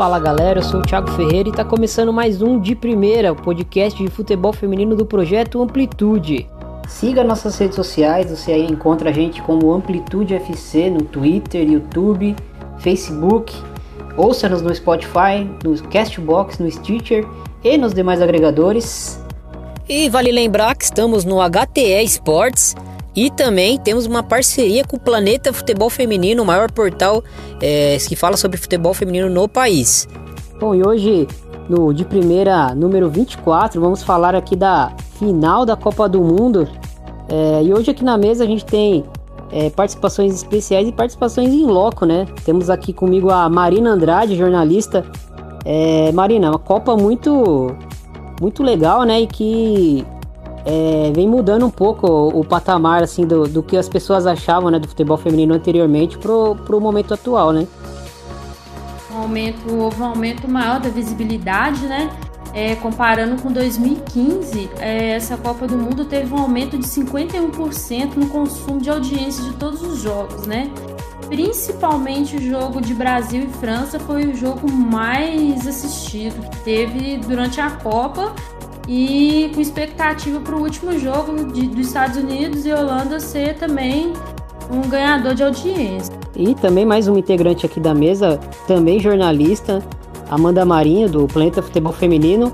Fala galera, eu sou o Thiago Ferreira e está começando mais um De Primeira, o podcast de futebol feminino do projeto Amplitude. Siga nossas redes sociais, você aí encontra a gente como Amplitude FC no Twitter, YouTube, Facebook. Ouça-nos no Spotify, no Castbox, no Stitcher e nos demais agregadores. E vale lembrar que estamos no HTE Sports e também temos uma parceria com o Planeta Futebol Feminino, o maior portal é, que fala sobre futebol feminino no país. Bom, e hoje, no de primeira, número 24, vamos falar aqui da final da Copa do Mundo. É, e hoje aqui na mesa a gente tem é, participações especiais e participações em loco, né? Temos aqui comigo a Marina Andrade, jornalista é, Marina, uma Copa muito, muito legal, né? E que é, vem mudando um pouco o, o patamar assim do, do, que as pessoas achavam né, do futebol feminino anteriormente pro, pro momento atual, né? Um aumento, houve um aumento maior da visibilidade, né? É, comparando com 2015, é, essa Copa do Mundo teve um aumento de 51% no consumo de audiência de todos os jogos, né? principalmente o jogo de Brasil e França foi o jogo mais assistido que teve durante a Copa e com expectativa para o último jogo de, dos Estados Unidos e Holanda ser também um ganhador de audiência. E também mais um integrante aqui da mesa, também jornalista, Amanda Marinho, do Planeta Futebol Feminino.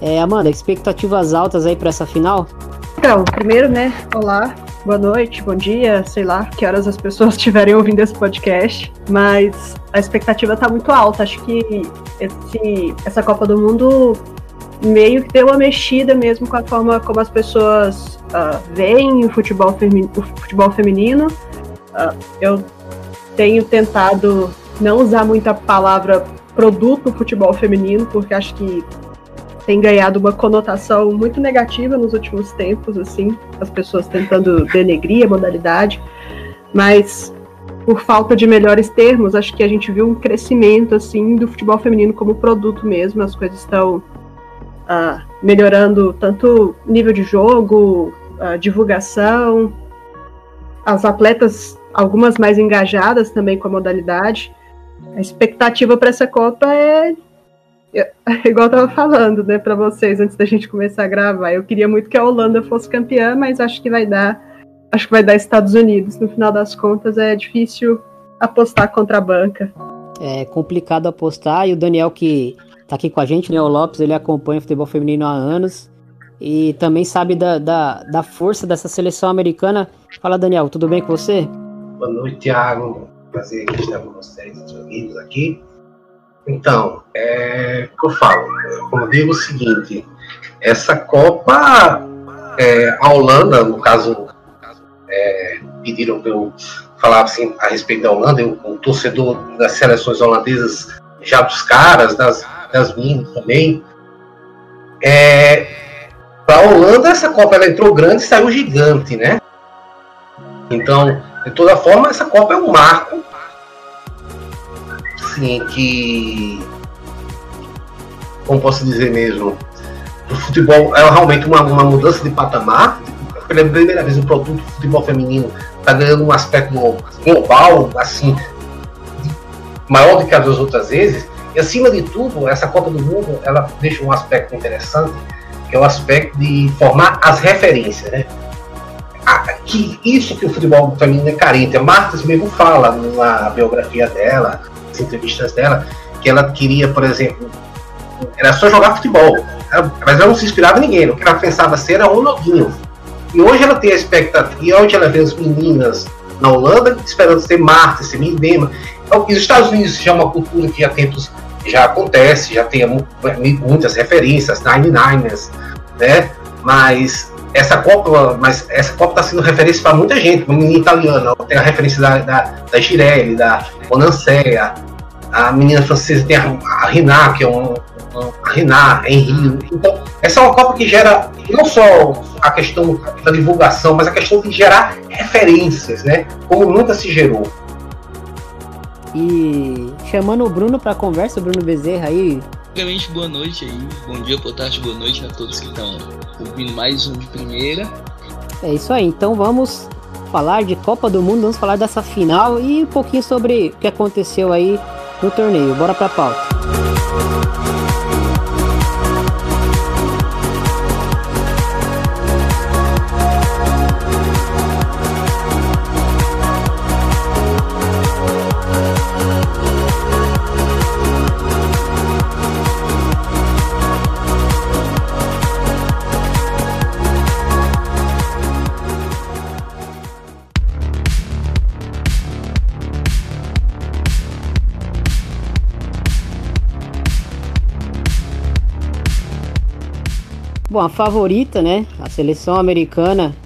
É, Amanda, expectativas altas aí para essa final? Então, primeiro, né, olá, boa noite, bom dia, sei lá, que horas as pessoas estiverem ouvindo esse podcast, mas a expectativa tá muito alta. Acho que esse, essa Copa do Mundo meio que deu uma mexida mesmo com a forma como as pessoas uh, veem o futebol, o futebol feminino. Uh, eu tenho tentado não usar muita palavra produto futebol feminino, porque acho que tem ganhado uma conotação muito negativa nos últimos tempos, assim, as pessoas tentando denegrir a modalidade, mas por falta de melhores termos, acho que a gente viu um crescimento assim do futebol feminino como produto mesmo, as coisas estão ah, melhorando tanto nível de jogo, divulgação, as atletas, algumas mais engajadas também com a modalidade. A expectativa para essa Copa é igual eu tava falando, né, para vocês antes da gente começar a gravar. Eu queria muito que a Holanda fosse campeã, mas acho que vai dar, acho que vai dar Estados Unidos. No final das contas, é difícil apostar contra a banca. É complicado apostar e o Daniel que tá aqui com a gente, né, o Lopes, ele acompanha o futebol feminino há anos e também sabe da, da, da força dessa seleção americana. Fala, Daniel, tudo bem com você? Boa noite, Thiago. Prazer estar com vocês, os amigos aqui. Então, é o que eu falo. Como eu digo o seguinte, essa Copa, é, a Holanda, no caso, é, pediram para eu falar assim, a respeito da Holanda, o torcedor das seleções holandesas, já dos caras, das, das minhas também. É, para a Holanda, essa Copa ela entrou grande e saiu gigante, né? Então, de toda forma, essa Copa é um marco assim, que. Como posso dizer mesmo? O futebol é realmente uma, uma mudança de patamar. Pela primeira vez, o produto do futebol feminino está ganhando um aspecto global, assim, maior do que as outras vezes. E acima de tudo, essa Copa do Mundo ela deixa um aspecto interessante, que é o aspecto de formar as referências, né? que isso que o futebol feminino é carente. A Marta mesmo fala na biografia dela, nas entrevistas dela, que ela queria, por exemplo, era só jogar futebol. Mas ela não se inspirava em ninguém. O que ela pensava ser era um novinho. E hoje ela tem a expectativa, e hoje ela vê as meninas na Holanda esperando ser Marta, ser Midema. Então, os Estados Unidos já é uma cultura que tempos já acontece, já tem muitas referências, Nine Niners, né? Mas essa Copa, mas essa Copa está sendo referência para muita gente, uma menina italiana, tem a referência da, da, da Girelli, da Bonancea, a menina francesa tem a, a Renat, que é um, um a Renat, Henri. Então, essa é uma Copa que gera não só a questão da divulgação, mas a questão de gerar referências, né? Como nunca se gerou. E chamando o Bruno para conversa, o Bruno Bezerra aí, Primeiramente, boa noite aí, bom dia, boa tarde, boa noite a todos que estão ouvindo mais um de primeira. É isso aí, então vamos falar de Copa do Mundo, vamos falar dessa final e um pouquinho sobre o que aconteceu aí no torneio. Bora pra pauta. Bom, a favorita, né? A seleção americana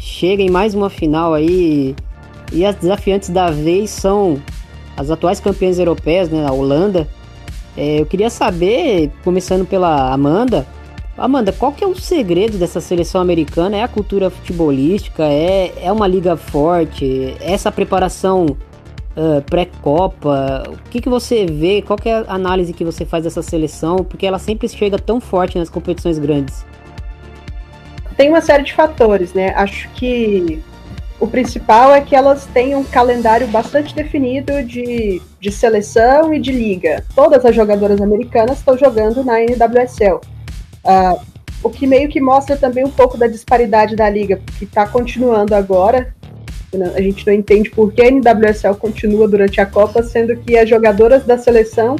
chega em mais uma final aí. E as desafiantes da vez são as atuais campeãs europeias, né? A Holanda. É, eu queria saber, começando pela Amanda. Amanda, qual que é o segredo dessa seleção americana? É a cultura futebolística? É, é uma liga forte? Essa preparação uh, pré-copa? O que, que você vê? Qual é a análise que você faz dessa seleção? Porque ela sempre chega tão forte nas competições grandes. Tem uma série de fatores, né? Acho que o principal é que elas têm um calendário bastante definido de, de seleção e de liga. Todas as jogadoras americanas estão jogando na NWSL. Uh, o que meio que mostra também um pouco da disparidade da liga, que está continuando agora. A gente não entende por que a NWSL continua durante a Copa, sendo que as jogadoras da seleção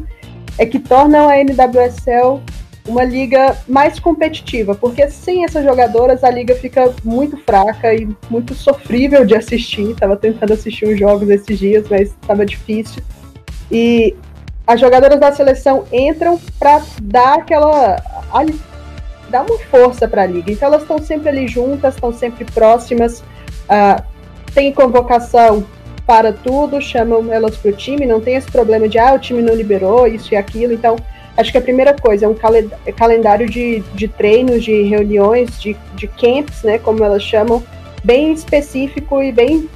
é que tornam a NWSL uma liga mais competitiva, porque sem essas jogadoras a liga fica muito fraca e muito sofrível de assistir. Estava tentando assistir uns jogos esses dias, mas estava difícil. E as jogadoras da seleção entram para dar aquela dar uma força para a liga. Então elas estão sempre ali juntas, estão sempre próximas. Uh, tem convocação para tudo, chamam elas para o time, não tem esse problema de ah, o time não liberou isso e aquilo. Então, acho que a primeira coisa é um calendário de, de treinos, de reuniões, de, de camps, né, como elas chamam, bem específico e bem,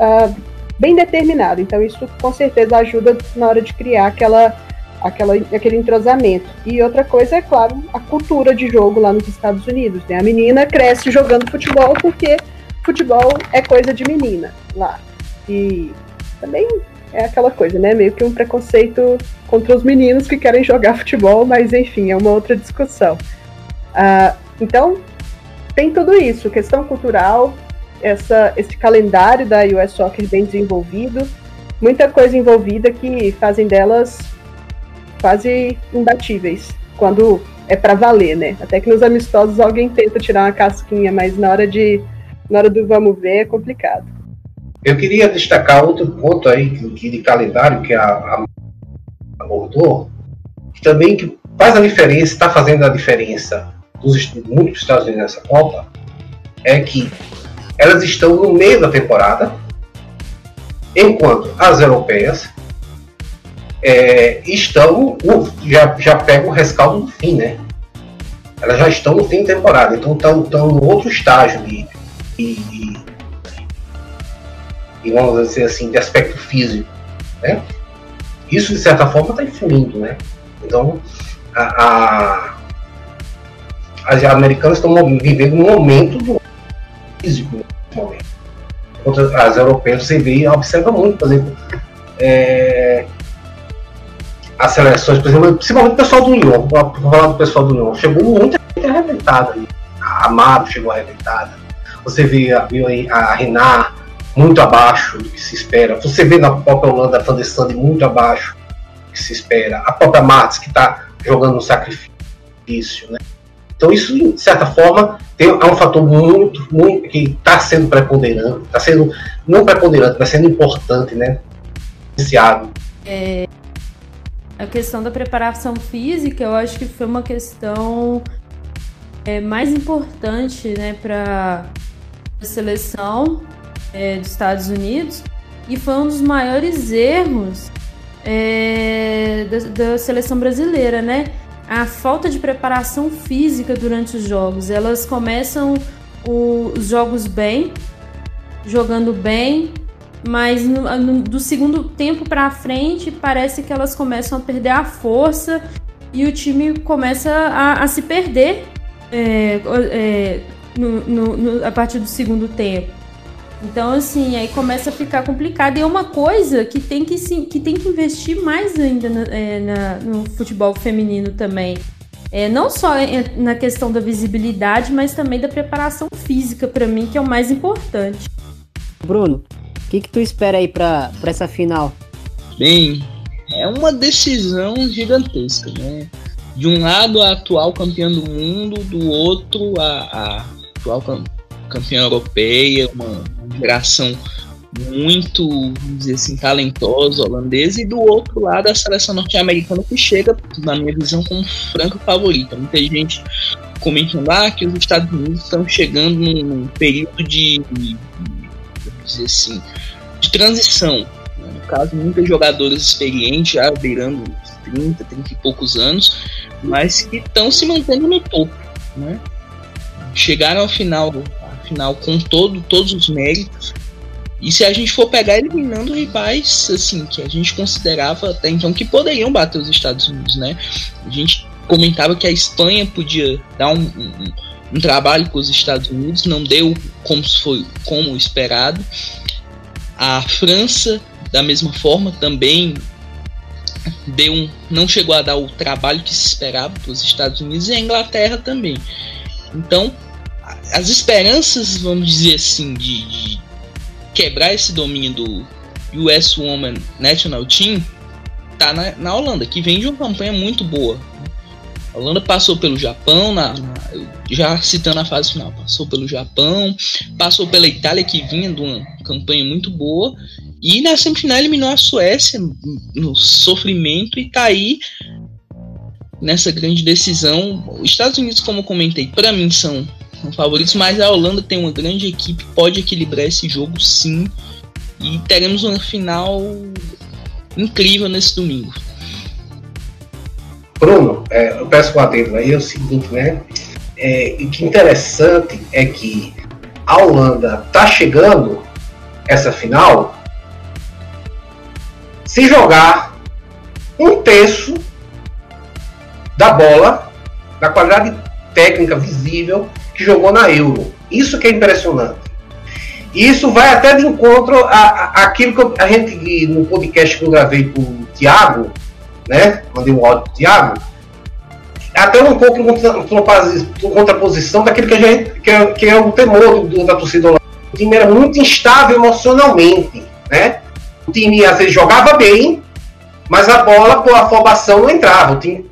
uh, bem determinado. Então, isso com certeza ajuda na hora de criar aquela, aquela, aquele entrosamento. E outra coisa é, claro, a cultura de jogo lá nos Estados Unidos. Né? A menina cresce jogando futebol porque futebol é coisa de menina lá. E também é aquela coisa, né? Meio que um preconceito contra os meninos que querem jogar futebol, mas enfim, é uma outra discussão. Uh, então, tem tudo isso, questão cultural, essa, esse calendário da US Soccer bem desenvolvido, muita coisa envolvida que fazem delas quase imbatíveis, quando é para valer, né? Até que nos amistosos alguém tenta tirar uma casquinha, mas na hora de na hora do vamos ver é complicado. Eu queria destacar outro ponto aí de, de calendário que a, a abordou, que também que faz a diferença, está fazendo a diferença dos muitos Estados Unidos nessa Copa, é que elas estão no meio da temporada, enquanto as europeias é, estão já, já pegam o rescaldo do fim, né? Elas já estão no fim de temporada, então estão, estão no outro estágio de, e, e, vamos dizer assim, de aspecto físico. Né? Isso, de certa forma, está influindo. Né? Então, a, a, as americanas estão vivendo um momento do físico momento. Enquanto as europeias, você vê, observa muito, por exemplo, é, as seleções, por exemplo, principalmente o pessoal do Lyon, vou falar do pessoal do Lyon, chegou muita gente arrebentada ali. A Amaro chegou arrebentada você vê, viu a Renard muito abaixo do que se espera. Você vê na própria Holanda a Van muito abaixo do que se espera. A própria Martins que está jogando um sacrifício, né? Então isso, de certa forma, tem, é um fator muito, muito que está sendo preponderante, está sendo não preponderante, mas sendo importante, né? Iniciado. É, a questão da preparação física, eu acho que foi uma questão é, mais importante, né, para seleção é, dos Estados Unidos e foi um dos maiores erros é, da, da, seleção brasileira, né? A falta de preparação física durante os jogos. Elas começam o, os jogos bem, jogando bem, mas no, no, do segundo tempo para frente parece que elas começam a perder a força e o time começa a, a se perder é, é, no, no, no, a partir do segundo tempo. Então, assim, aí começa a ficar complicado. E é uma coisa que tem que, sim, que, tem que investir mais ainda na, é, na, no futebol feminino também. É, não só na questão da visibilidade, mas também da preparação física, para mim, que é o mais importante. Bruno, o que, que tu espera aí para essa final? Bem, é uma decisão gigantesca, né? De um lado, a atual campeã do mundo, do outro, a, a atual campeã europeia, uma, geração muito, vamos dizer assim, talentosa holandesa, e do outro lado a seleção norte-americana que chega, na minha visão, como franca favorita. Muita gente comentando ah, que os Estados Unidos estão chegando num, período de, de, vamos dizer assim, de transição no caso, muitos jogadores experientes, já beirando 30, 30 e poucos anos, mas que estão se mantendo no topo. Né? Chegaram ao final, ao final com todo, todos os méritos. E se a gente for pegar eliminando rivais assim que a gente considerava até então que poderiam bater os Estados Unidos, né? A gente comentava que a Espanha podia dar um, um, um trabalho com os Estados Unidos, não deu como foi como esperado. A França da mesma forma também deu um, não chegou a dar o trabalho que se esperava para os Estados Unidos e a Inglaterra também. Então, as esperanças, vamos dizer assim, de, de quebrar esse domínio do US Woman National Team tá na, na Holanda, que vem de uma campanha muito boa. A Holanda passou pelo Japão, na, na, já citando a fase final, passou pelo Japão, passou pela Itália, que vinha de uma campanha muito boa, e na semifinal eliminou a Suécia no sofrimento e tá aí nessa grande decisão. Os Estados Unidos, como comentei, para mim são favoritos, mas a Holanda tem uma grande equipe, pode equilibrar esse jogo sim. E teremos uma final incrível nesse domingo. Bruno, é, eu peço um adendo aí, é o seguinte, né? É, o que interessante é que a Holanda tá chegando essa final se jogar um terço da bola, da qualidade técnica visível que jogou na Euro. Isso que é impressionante. Isso vai até de encontro àquilo que a gente, no podcast que eu gravei com o Thiago, né? Mandei um áudio pro Thiago, até um pouco em contraposição daquilo que, a gente, que, é, que é o temor do, da torcida O time era muito instável emocionalmente, né? O time às vezes jogava bem, mas a bola por afobação não entrava. O time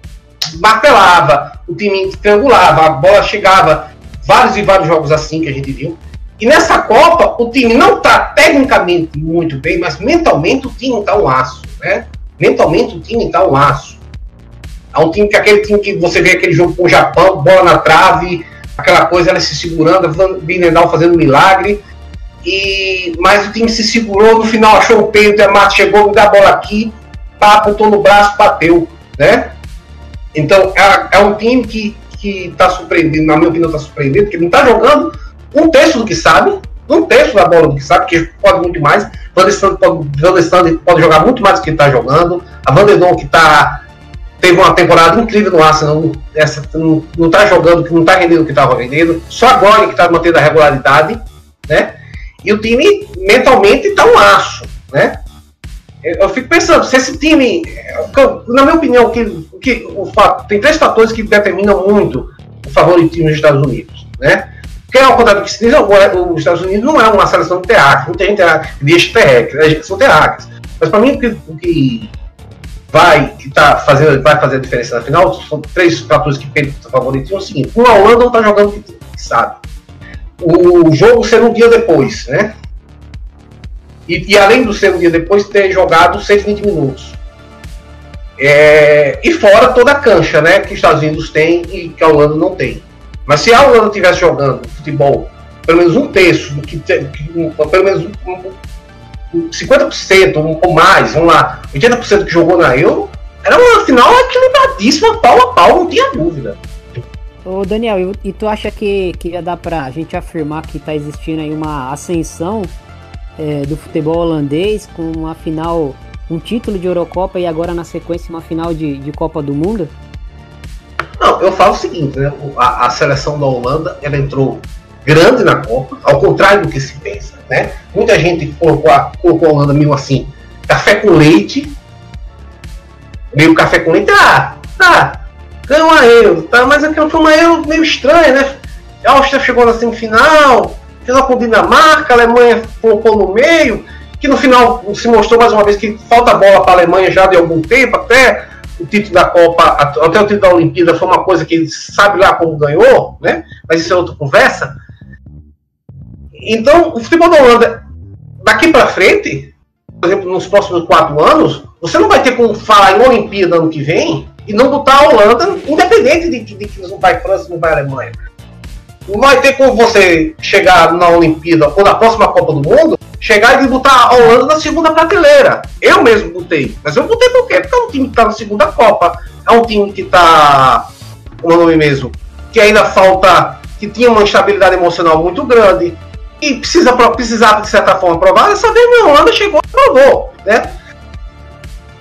martelava, o time triangulava, a bola chegava. Vários e vários jogos assim que a gente viu. E nessa Copa, o time não está tecnicamente muito bem, mas mentalmente o time está um aço, né? Mentalmente o time está um aço. É um time que aquele time que você vê aquele jogo com o Japão, bola na trave, aquela coisa, ela se segurando, Binendal fazendo milagre. E, mas o time se segurou, no final achou o peito, a Mato chegou, me dá a bola aqui, pá, apontou no braço, bateu, né? Então é, é um time que está surpreendendo, na minha opinião, está surpreendendo, porque não está jogando um terço do que sabe, um terço da bola do que sabe, que pode muito mais. Van pode, pode jogar muito mais do que está jogando. A Vandernon que tá, teve uma temporada incrível no Arsenal, essa, não está jogando, não está rendendo o que estava vendendo. Só agora que está mantendo a regularidade, né? E o time mentalmente está um aço, né? Eu fico pensando, se esse time, na minha opinião, que, que o fato, tem três fatores que determinam muito o favoritismo dos Estados Unidos, né? Porque ao contrário do que se diz, os Estados Unidos não é uma seleção de terráqueo, muita gente diz terrestres, são terráqueos. Mas para mim o que, o que vai, que tá fazendo, vai fazer a diferença na final são três fatores que o favoritismo. É o seguinte, o Holanda não está jogando o que sabe o jogo ser um dia depois, né? E, e, além do um dia depois, ter jogado 120 minutos. É, e fora toda a cancha, né? Que os Estados Unidos têm e que a Holanda não tem. Mas se a Holanda estivesse jogando futebol, pelo menos um terço, que, que pelo menos um, um, 50% ou mais, vamos lá, 80% que jogou na Euro, era uma final equilibradíssima, pau a pau, não tinha dúvida. Ô Daniel, e, tu acha que, que já dá pra gente afirmar que tá existindo aí uma ascensão é, do futebol holandês com uma final, um título de Eurocopa e agora na sequência uma final de, de Copa do Mundo? Não, eu falo o seguinte, né? A, a, seleção da Holanda ela entrou grande na Copa, ao contrário do que se pensa, né? Muita gente colocou a, colocou a Holanda meio assim, café com leite, meio café com leite, ah, tá, ganhou uma Euro, tá? Mas aquilo foi uma Euro meio estranha, né? A Áustria chegou na semifinal, final com Dinamarca, a Alemanha colocou no meio, que no final se mostrou mais uma vez que falta bola para a Alemanha já de algum tempo, até o título da Copa, até o título da Olimpíada foi uma coisa que sabe lá como ganhou, né? Mas isso é outra conversa. Então, o futebol da Holanda, daqui para frente, por exemplo, nos próximos quatro anos, você não vai ter como falar em Olimpíada ano que vem e não botar a Holanda, independente de, de, de que não vai França, não vai Alemanha. Não vai ter como você chegar na Olimpíada ou na próxima Copa do Mundo, chegar e botar a Holanda na segunda prateleira. Eu mesmo botei. Mas eu botei por quê? Porque é um time que está na segunda Copa. É um time que está. Como é o nome mesmo? Que ainda falta. Que tinha uma instabilidade emocional muito grande. E precisa, precisava, de certa forma, provar. Dessa vez a Holanda chegou e provou. Né?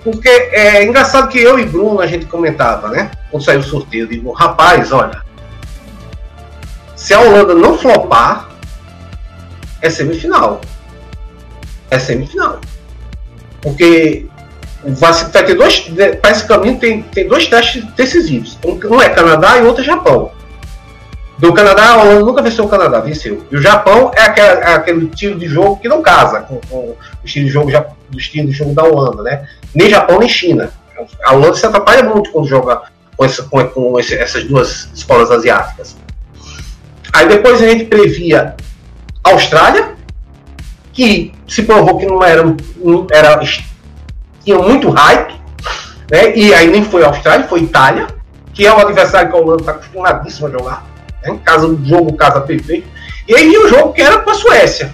Porque é engraçado que eu e Bruno a gente comentava, né? Quando saiu o sorteio, eu digo, rapaz, olha, se a Holanda não flopar, é semifinal. É semifinal. Porque vai, vai ter dois. Para esse caminho tem, tem dois testes decisivos. Um, é Canadá e outro é Japão. Do Canadá, a Holanda nunca venceu o Canadá, venceu. E o Japão é aquele, é aquele estilo de jogo que não casa com, com o estilo de jogo do estilo de jogo da Holanda, né? Nem Japão nem China. A Holanda se atrapalha muito quando joga com, essa, com, com esse, essas duas escolas asiáticas. Aí depois a gente previa Austrália, que se provou que não era, não era tinha muito hype, né? E aí nem foi Austrália, foi Itália, que é o adversário que a Holanda está acostumadíssimo a jogar. Né? Casa do jogo, casa perfeito. E aí o jogo que era com a Suécia.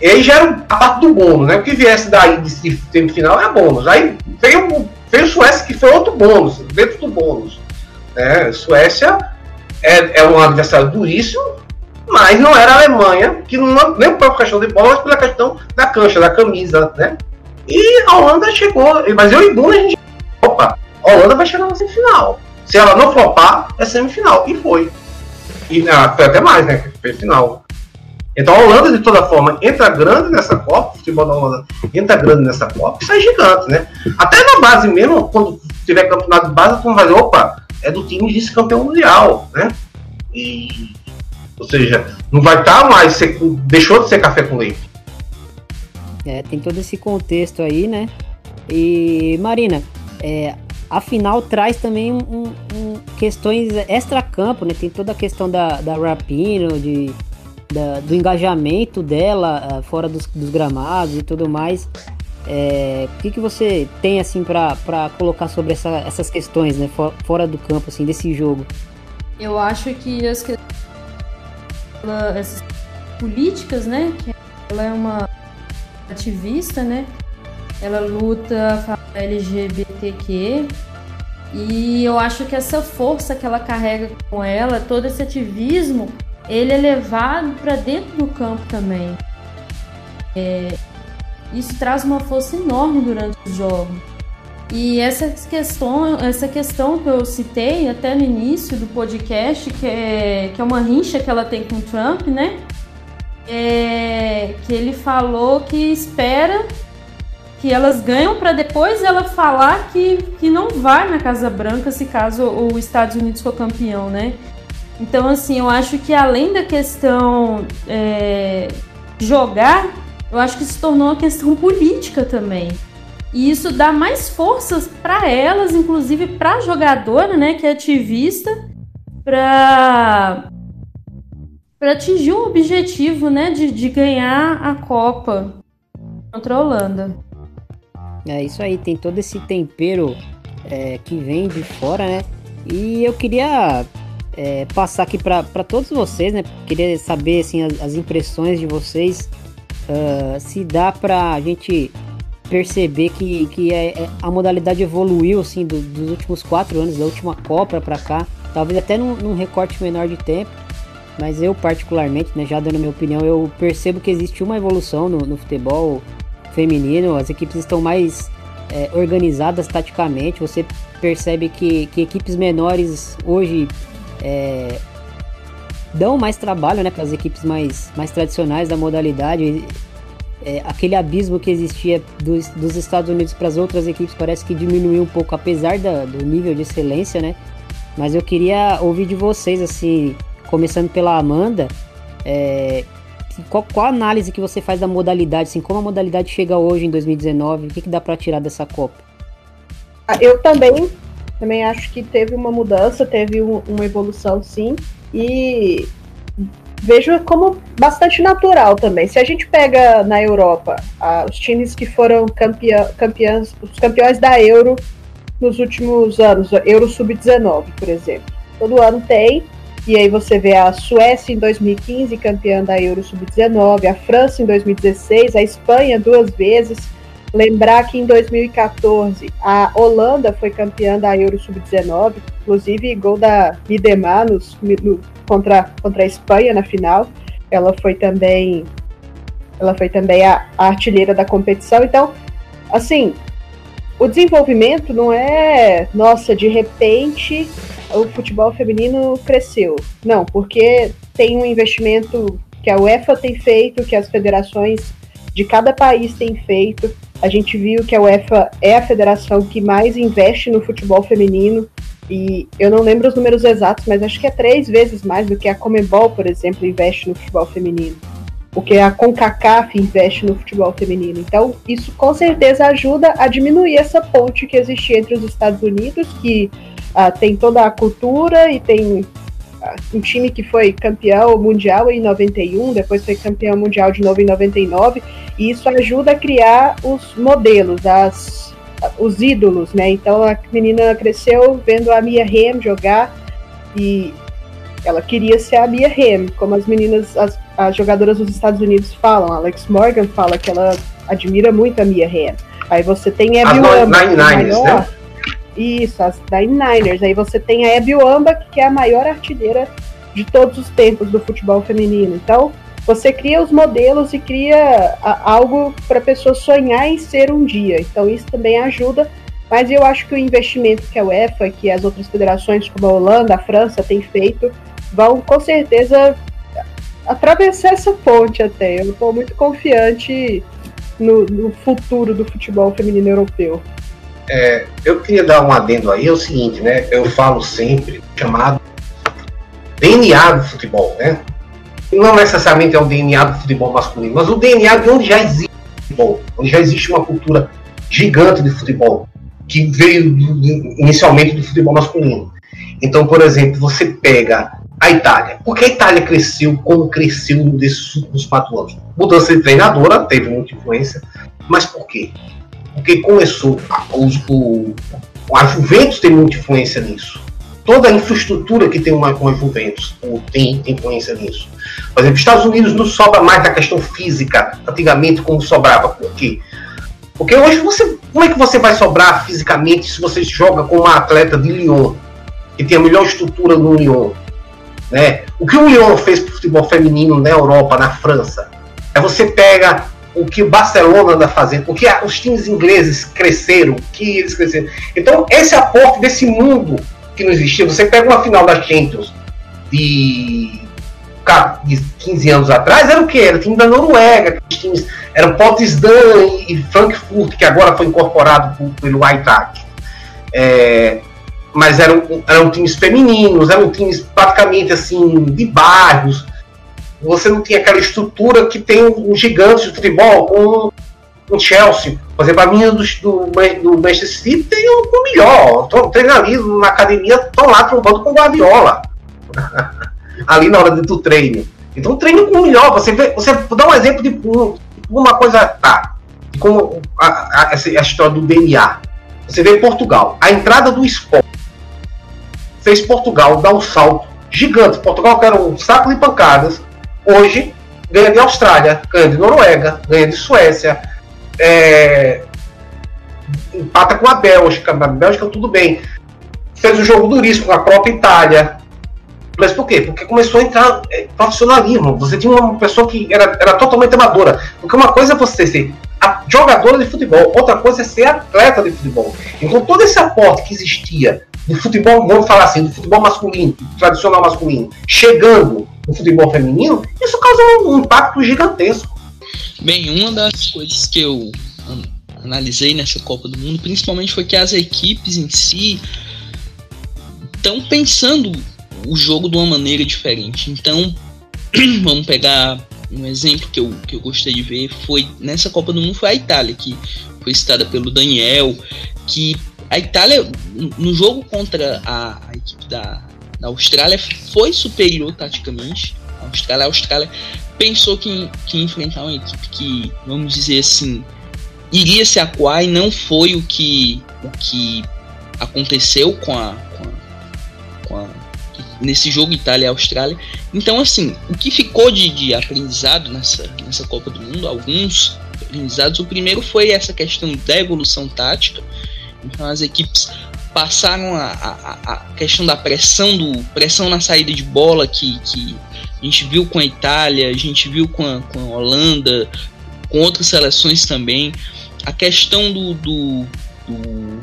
E aí já era a parte do bônus, né? O que viesse daí de semifinal é bônus. Aí veio, veio Suécia, que foi outro bônus, dentro do bônus. Né? Suécia é, é um adversário duríssimo, mas não era a Alemanha, que não, nem por questão de bola, mas pela questão da cancha, da camisa, né? E a Holanda chegou, mas eu e Bruno a gente. Opa, a Holanda vai chegar na semifinal. Se ela não flopar, é semifinal. E foi. E ah, foi até mais, né? Foi final. Então a Holanda, de toda forma, entra grande nessa Copa, o futebol da Holanda entra grande nessa Copa e sai gigante, né? Até na base mesmo, quando tiver campeonato de base, tu vai dizer, opa, é do time vice-campeão mundial, né? E, ou seja, não vai estar tá mais, deixou de ser café com leite. É, tem todo esse contexto aí, né? E Marina, é, a final traz também um, um, questões extra-campo, né? Tem toda a questão da, da Rapino, de, da, do engajamento dela uh, fora dos, dos, gramados e tudo mais. É, o que, que você tem assim para colocar sobre essa, essas questões, né? For, fora do campo, assim, desse jogo? Eu acho que as essas políticas, né? Que ela é uma ativista, né? Ela luta LGBTQ e eu acho que essa força que ela carrega com ela, todo esse ativismo, ele é levado para dentro do campo também. É, isso traz uma força enorme durante os jogos. E essa questão, essa questão que eu citei até no início do podcast, que é, que é uma rincha que ela tem com o Trump, né? É, que ele falou que espera que elas ganham para depois ela falar que, que não vai na Casa Branca se caso os Estados Unidos for campeão, né? Então, assim, eu acho que além da questão é, jogar, eu acho que se tornou uma questão política também. E isso dá mais forças para elas, inclusive para a jogadora, né, que é ativista, para para atingir um objetivo, né, de, de ganhar a Copa contra a Holanda. É isso aí, tem todo esse tempero é, que vem de fora, né? E eu queria é, passar aqui para todos vocês, né? Queria saber assim, as, as impressões de vocês. Uh, se dá para a gente perceber que, que é, é, a modalidade evoluiu assim do, dos últimos quatro anos, da última Copa para cá, talvez até num, num, recorte menor de tempo. Mas eu particularmente, né, já dando minha opinião, eu percebo que existe uma evolução no, no futebol feminino, as equipes estão mais é, organizadas taticamente. Você percebe que, que equipes menores hoje é, dão mais trabalho né, para as equipes mais, mais tradicionais da modalidade. É, aquele abismo que existia dos, dos Estados Unidos para as outras equipes parece que diminuiu um pouco, apesar da, do nível de excelência, né? Mas eu queria ouvir de vocês, assim, começando pela Amanda, é, qual, qual, a análise que você faz da modalidade, assim, como a modalidade chega hoje em 2019, o que, que dá para tirar dessa Copa? Ah, eu também, também acho que teve uma mudança, teve um, uma evolução sim, e vejo como bastante natural também. Se a gente pega na Europa ah, os times que foram campeã, campeãs, os campeões da Euro nos últimos anos, Euro Sub-19, por exemplo. Todo ano tem, e aí você vê a Suécia em 2015, campeã da Euro Sub-19, a França em 2016, a Espanha duas vezes. Lembrar que em 2014 a Holanda foi campeã da Euro Sub-19, inclusive gol da Midemar no, contra, contra a Espanha na final. Ela foi também ela foi também a, a artilheira da competição. Então, assim, o desenvolvimento não é, nossa, de repente o futebol feminino cresceu. Não, porque tem um investimento que a UEFA tem feito, que as federações de cada país têm feito. A gente viu que a UEFA é a federação que mais investe no futebol feminino. E eu não lembro os números exatos, mas acho que é três vezes mais do que a Comebol, por exemplo, investe no futebol feminino o que a CONCACAF investe no futebol feminino. Então, isso com certeza ajuda a diminuir essa ponte que existe entre os Estados Unidos, que uh, tem toda a cultura e tem um time que foi campeão mundial em 91, depois foi campeão mundial de novo em 99, e isso ajuda a criar os modelos, as, os ídolos, né? Então, a menina cresceu vendo a Mia Hamm jogar e ela queria ser a Mia Hamm, como as meninas, as, as jogadoras dos Estados Unidos falam. A Alex Morgan fala que ela admira muito a Mia Hamm. Aí você tem a Abby Wambach, maior... Né? Isso, as Nine Niners. Aí você tem a Abby Wambach, que é a maior artilheira de todos os tempos do futebol feminino. Então, você cria os modelos e cria algo para a pessoa sonhar em ser um dia. Então, isso também ajuda. Mas eu acho que o investimento que a UEFA, que as outras federações, como a Holanda, a França, têm feito, vão com certeza atravessar essa ponte até. Eu estou muito confiante no, no, futuro do futebol feminino europeu. É, eu queria dar um adendo aí, é o seguinte, né? Eu falo sempre chamado DNA do futebol, né? Não necessariamente é o DNA do futebol masculino, mas o DNA de onde já existe futebol, onde já existe uma cultura gigante de futebol, que veio inicialmente do futebol masculino. Então, por exemplo, você pega a Itália. Porque a Itália cresceu como cresceu nesses últimos quatro anos. Mudança de treinadora teve muita influência, mas por quê? Porque começou a, o, a Juventus tem muita influência nisso. Toda a infraestrutura que tem uma com a Juventus tem, tem influência nisso. Por exemplo, Estados Unidos não sobra mais da questão física, antigamente como sobrava. Por quê? Porque hoje você. Como é que você vai sobrar fisicamente se você joga com uma atleta de Lyon, que tem a melhor estrutura do Lyon? Né? O que o Lyon fez para o futebol feminino na Europa, na França, é você pega o que o Barcelona anda fazendo, o que os times ingleses cresceram, que eles cresceram. Então, esse aporte desse mundo que não existia, você pega uma final da Champions de, de 15 anos atrás, era o que? Era o time da Noruega, os times eram Potsdam e Frankfurt, que agora foi incorporado pelo Eintracht. É, mas eram, eram times femininos, eram times praticamente assim, de bairros. Você não tinha aquela estrutura que tem os gigantes de futebol, como o Chelsea. Por exemplo, a minha do, do, do Manchester City tem o melhor. Treina ali na academia, estão lá trombando com Guardiola. ali na hora do treino. Então treino com o melhor. Você, vê, você dá um exemplo de uma coisa. Tá. Como a, a, a, história do DNA. Você vê Portugal. A entrada do esporte fez Portugal dar um salto gigante. Portugal, era um saco de pancadas, hoje ganha de Austrália, ganha de Noruega, ganha de Suécia, é, empata com a Bélgica, a Bélgica tudo bem. Fez um jogo duríssimo com a própria Itália. Mas por quê? Porque começou a entrar é, profissionalismo. Você tinha uma pessoa que era, era totalmente amadora. Porque uma coisa é você ser jogadora de futebol, outra coisa é ser atleta de futebol. Então todo esse aporte que existia do futebol, vamos falar assim, do futebol masculino, tradicional masculino, chegando no futebol feminino, isso causa um impacto gigantesco. Bem, uma das coisas que eu analisei nessa Copa do Mundo, principalmente foi que as equipes em si estão pensando o jogo de uma maneira diferente. Então, vamos pegar um exemplo que eu, que eu gostei de ver foi nessa Copa do Mundo foi a Itália, que foi citada pelo Daniel, que a Itália no jogo contra a, a equipe da, da Austrália foi superior taticamente. A Austrália, a Austrália pensou que, que enfrentar uma equipe que, vamos dizer assim, iria se acuar e não foi o que, o que aconteceu com a, com a, com a nesse jogo Itália-Austrália. Então, assim, o que ficou de, de aprendizado nessa, nessa Copa do Mundo, alguns aprendizados. O primeiro foi essa questão da evolução tática. Então, as equipes passaram a, a, a questão da pressão do pressão na saída de bola que, que a gente viu com a Itália, a gente viu com a, com a Holanda, com outras seleções também. A questão do, do, do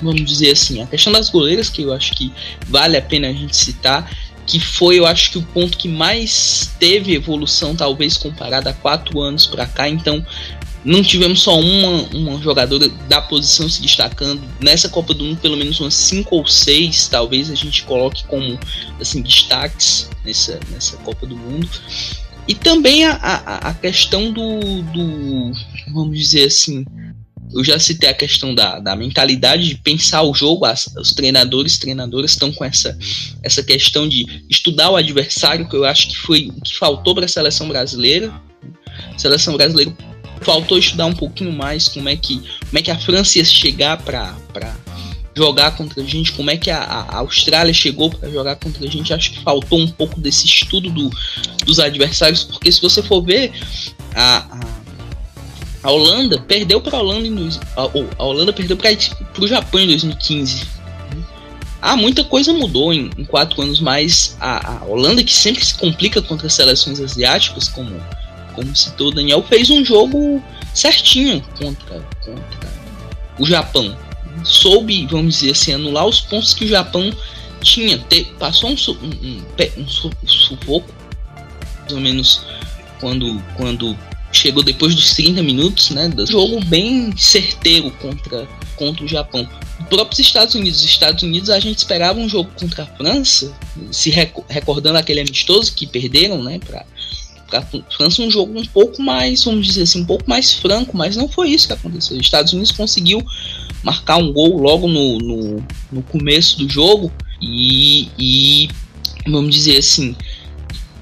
vamos dizer assim, a questão das goleiras, que eu acho que vale a pena a gente citar, que foi, eu acho que o ponto que mais teve evolução, talvez comparado a quatro anos para cá. Então, não tivemos só uma, uma jogadora da posição se destacando. Nessa Copa do Mundo, pelo menos umas cinco ou seis, talvez a gente coloque como assim, destaques nessa, nessa Copa do Mundo. E também a, a, a questão do, do, vamos dizer assim, eu já citei a questão da, da mentalidade de pensar o jogo, as, os treinadores, treinadoras estão com essa, essa questão de estudar o adversário, que eu acho que foi o que faltou para a seleção brasileira. A seleção brasileira faltou estudar um pouquinho mais como é que, como é que a França ia chegar para jogar contra a gente, como é que a, a Austrália chegou para jogar contra a gente. Acho que faltou um pouco desse estudo do, dos adversários, porque se você for ver, a, a Holanda perdeu para a Holanda em a Holanda perdeu para o Japão em 2015. Ah, muita coisa mudou em, em quatro anos, mas a, a, Holanda, que sempre se complica contra as seleções asiáticas, como, como citou o Daniel, fez um jogo certinho contra, contra o Japão. Soube, vamos dizer assim, anular os pontos que o Japão tinha. Te, passou um, um, um, um sufoco, mais ou menos, quando, quando chegou depois dos 30 minutos, né? Do jogo bem certeiro contra, contra o Japão. Os próprios Estados Unidos, os Estados Unidos a gente esperava um jogo contra a França, se rec recordando aquele amistoso que perderam, né? Pra, pra França um jogo um pouco mais, vamos dizer assim, um pouco mais franco, mas não foi isso que aconteceu. Os Estados Unidos conseguiu marcar um gol logo no, no, no começo do jogo e, e vamos dizer assim,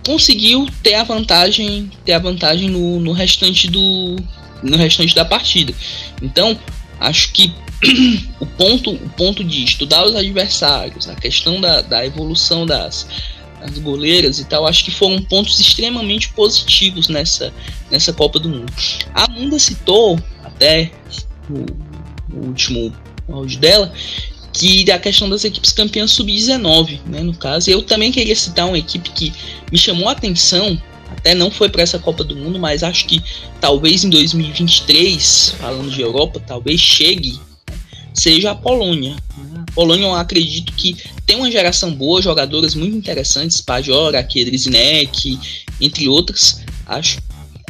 conseguiu ter a vantagem, ter a vantagem no, no restante do no restante da partida. Então, acho que o ponto, o ponto de estudar os adversários, a questão da, da evolução das, das goleiras e tal, acho que foram pontos extremamente positivos nessa, nessa Copa do Mundo. A Munda citou, até no, último áudio dela, que a questão das equipes campeãs sub-19, né, no caso. Eu também queria citar uma equipe que me chamou a atenção, até não foi para essa Copa do Mundo, mas acho que talvez em 2023, falando de Europa, talvez chegue, seja a Polônia. Né. A Polônia eu acredito que tem uma geração boa, jogadoras muito interessantes, Pajora, Kedrizinek, entre outras. Acho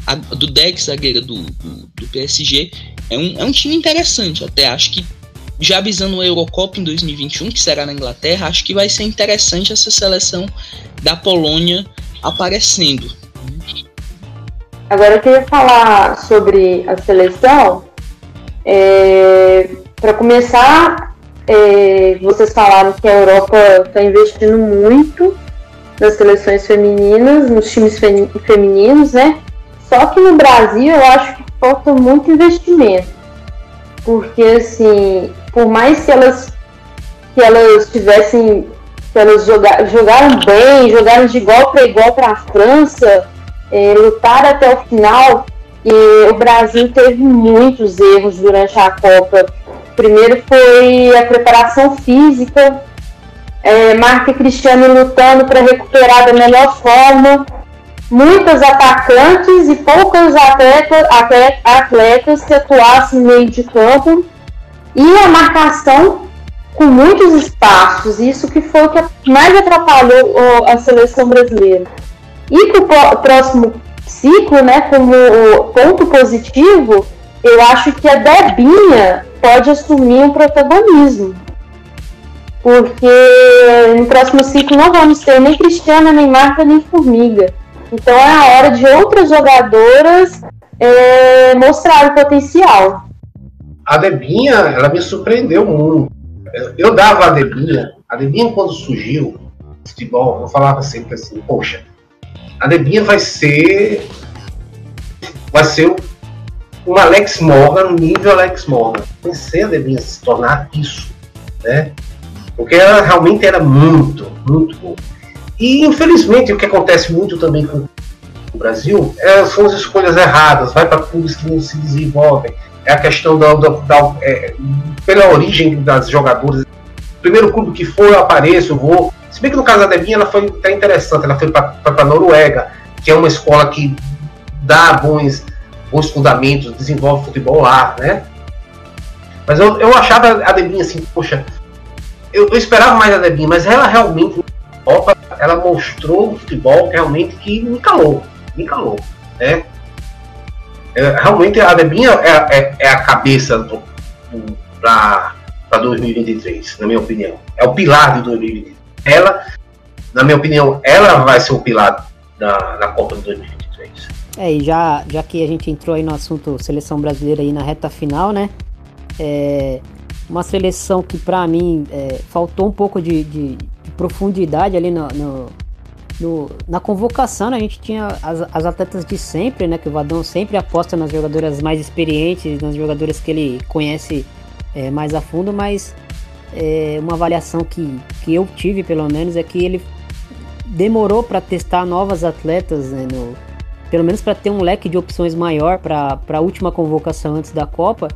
a, do Dex, zagueira do, do, do PSG, é um, é um time interessante. Até acho que já avisando a Eurocopa em 2021, que será na Inglaterra, acho que vai ser interessante essa seleção da Polônia aparecendo. Agora eu queria falar sobre a seleção. É, Para começar, é, vocês falaram que a Europa está investindo muito nas seleções femininas, nos times femininos, né? Só que no Brasil eu acho que falta muito investimento porque assim, por mais que elas que elas tivessem que elas joga, jogaram bem, jogaram de igual para igual para a França, é, lutaram até o final. E o Brasil teve muitos erros durante a Copa. Primeiro foi a preparação física, é, Marca Cristiano lutando para recuperar da melhor forma. muitas atacantes e poucas atletas, atletas que atuassem no meio de campo e a marcação com muitos espaços. Isso que foi o que mais atrapalhou a seleção brasileira. E para o próximo ciclo, né, como ponto positivo, eu acho que a Debinha pode assumir um protagonismo. Porque no próximo ciclo não vamos ter nem Cristiana, nem Marta, nem Formiga. Então é a hora de outras jogadoras é, mostrar o potencial. A Debinha, ela me surpreendeu muito. Eu dava a Debinha, a Debinha quando surgiu, futebol, eu falava sempre assim, poxa, a Debinha vai ser vai ser um Alex Morgan, nível Alex Morgan. Pensei a Debinha se tornar isso, né? Porque ela realmente era muito, muito boa. E infelizmente o que acontece muito também com o Brasil é, são as escolhas erradas, vai para clubes que não se desenvolvem. É a questão da, da, da é, pela origem das jogadoras. Primeiro clube que for, eu apareço, eu vou. Se bem que no caso da Debinha ela foi até interessante, ela foi para a Noruega, que é uma escola que dá bons, bons fundamentos, desenvolve futebol lá, né? Mas eu, eu achava a Debinha assim, poxa, eu, eu esperava mais a Debinha, mas ela realmente Copa, ela mostrou um futebol realmente que me calou, me calou, né? É, realmente a Debinha é, é, é a cabeça para 2023, na minha opinião. É o pilar de 2023. Ela, na minha opinião, ela vai ser o pilar da, da Copa de 2023. É, e já, já que a gente entrou aí no assunto seleção brasileira aí na reta final, né? É, uma seleção que para mim é, faltou um pouco de, de, de profundidade ali no, no, no, na convocação. Né? A gente tinha as, as, atletas de sempre, né? Que o Vadão sempre aposta nas jogadoras mais experientes, nas jogadoras que ele conhece é, mais a fundo, mas é, uma avaliação que, que eu tive pelo menos é que ele demorou para testar novas atletas, né, no, pelo menos para ter um leque de opções maior para a última convocação antes da Copa.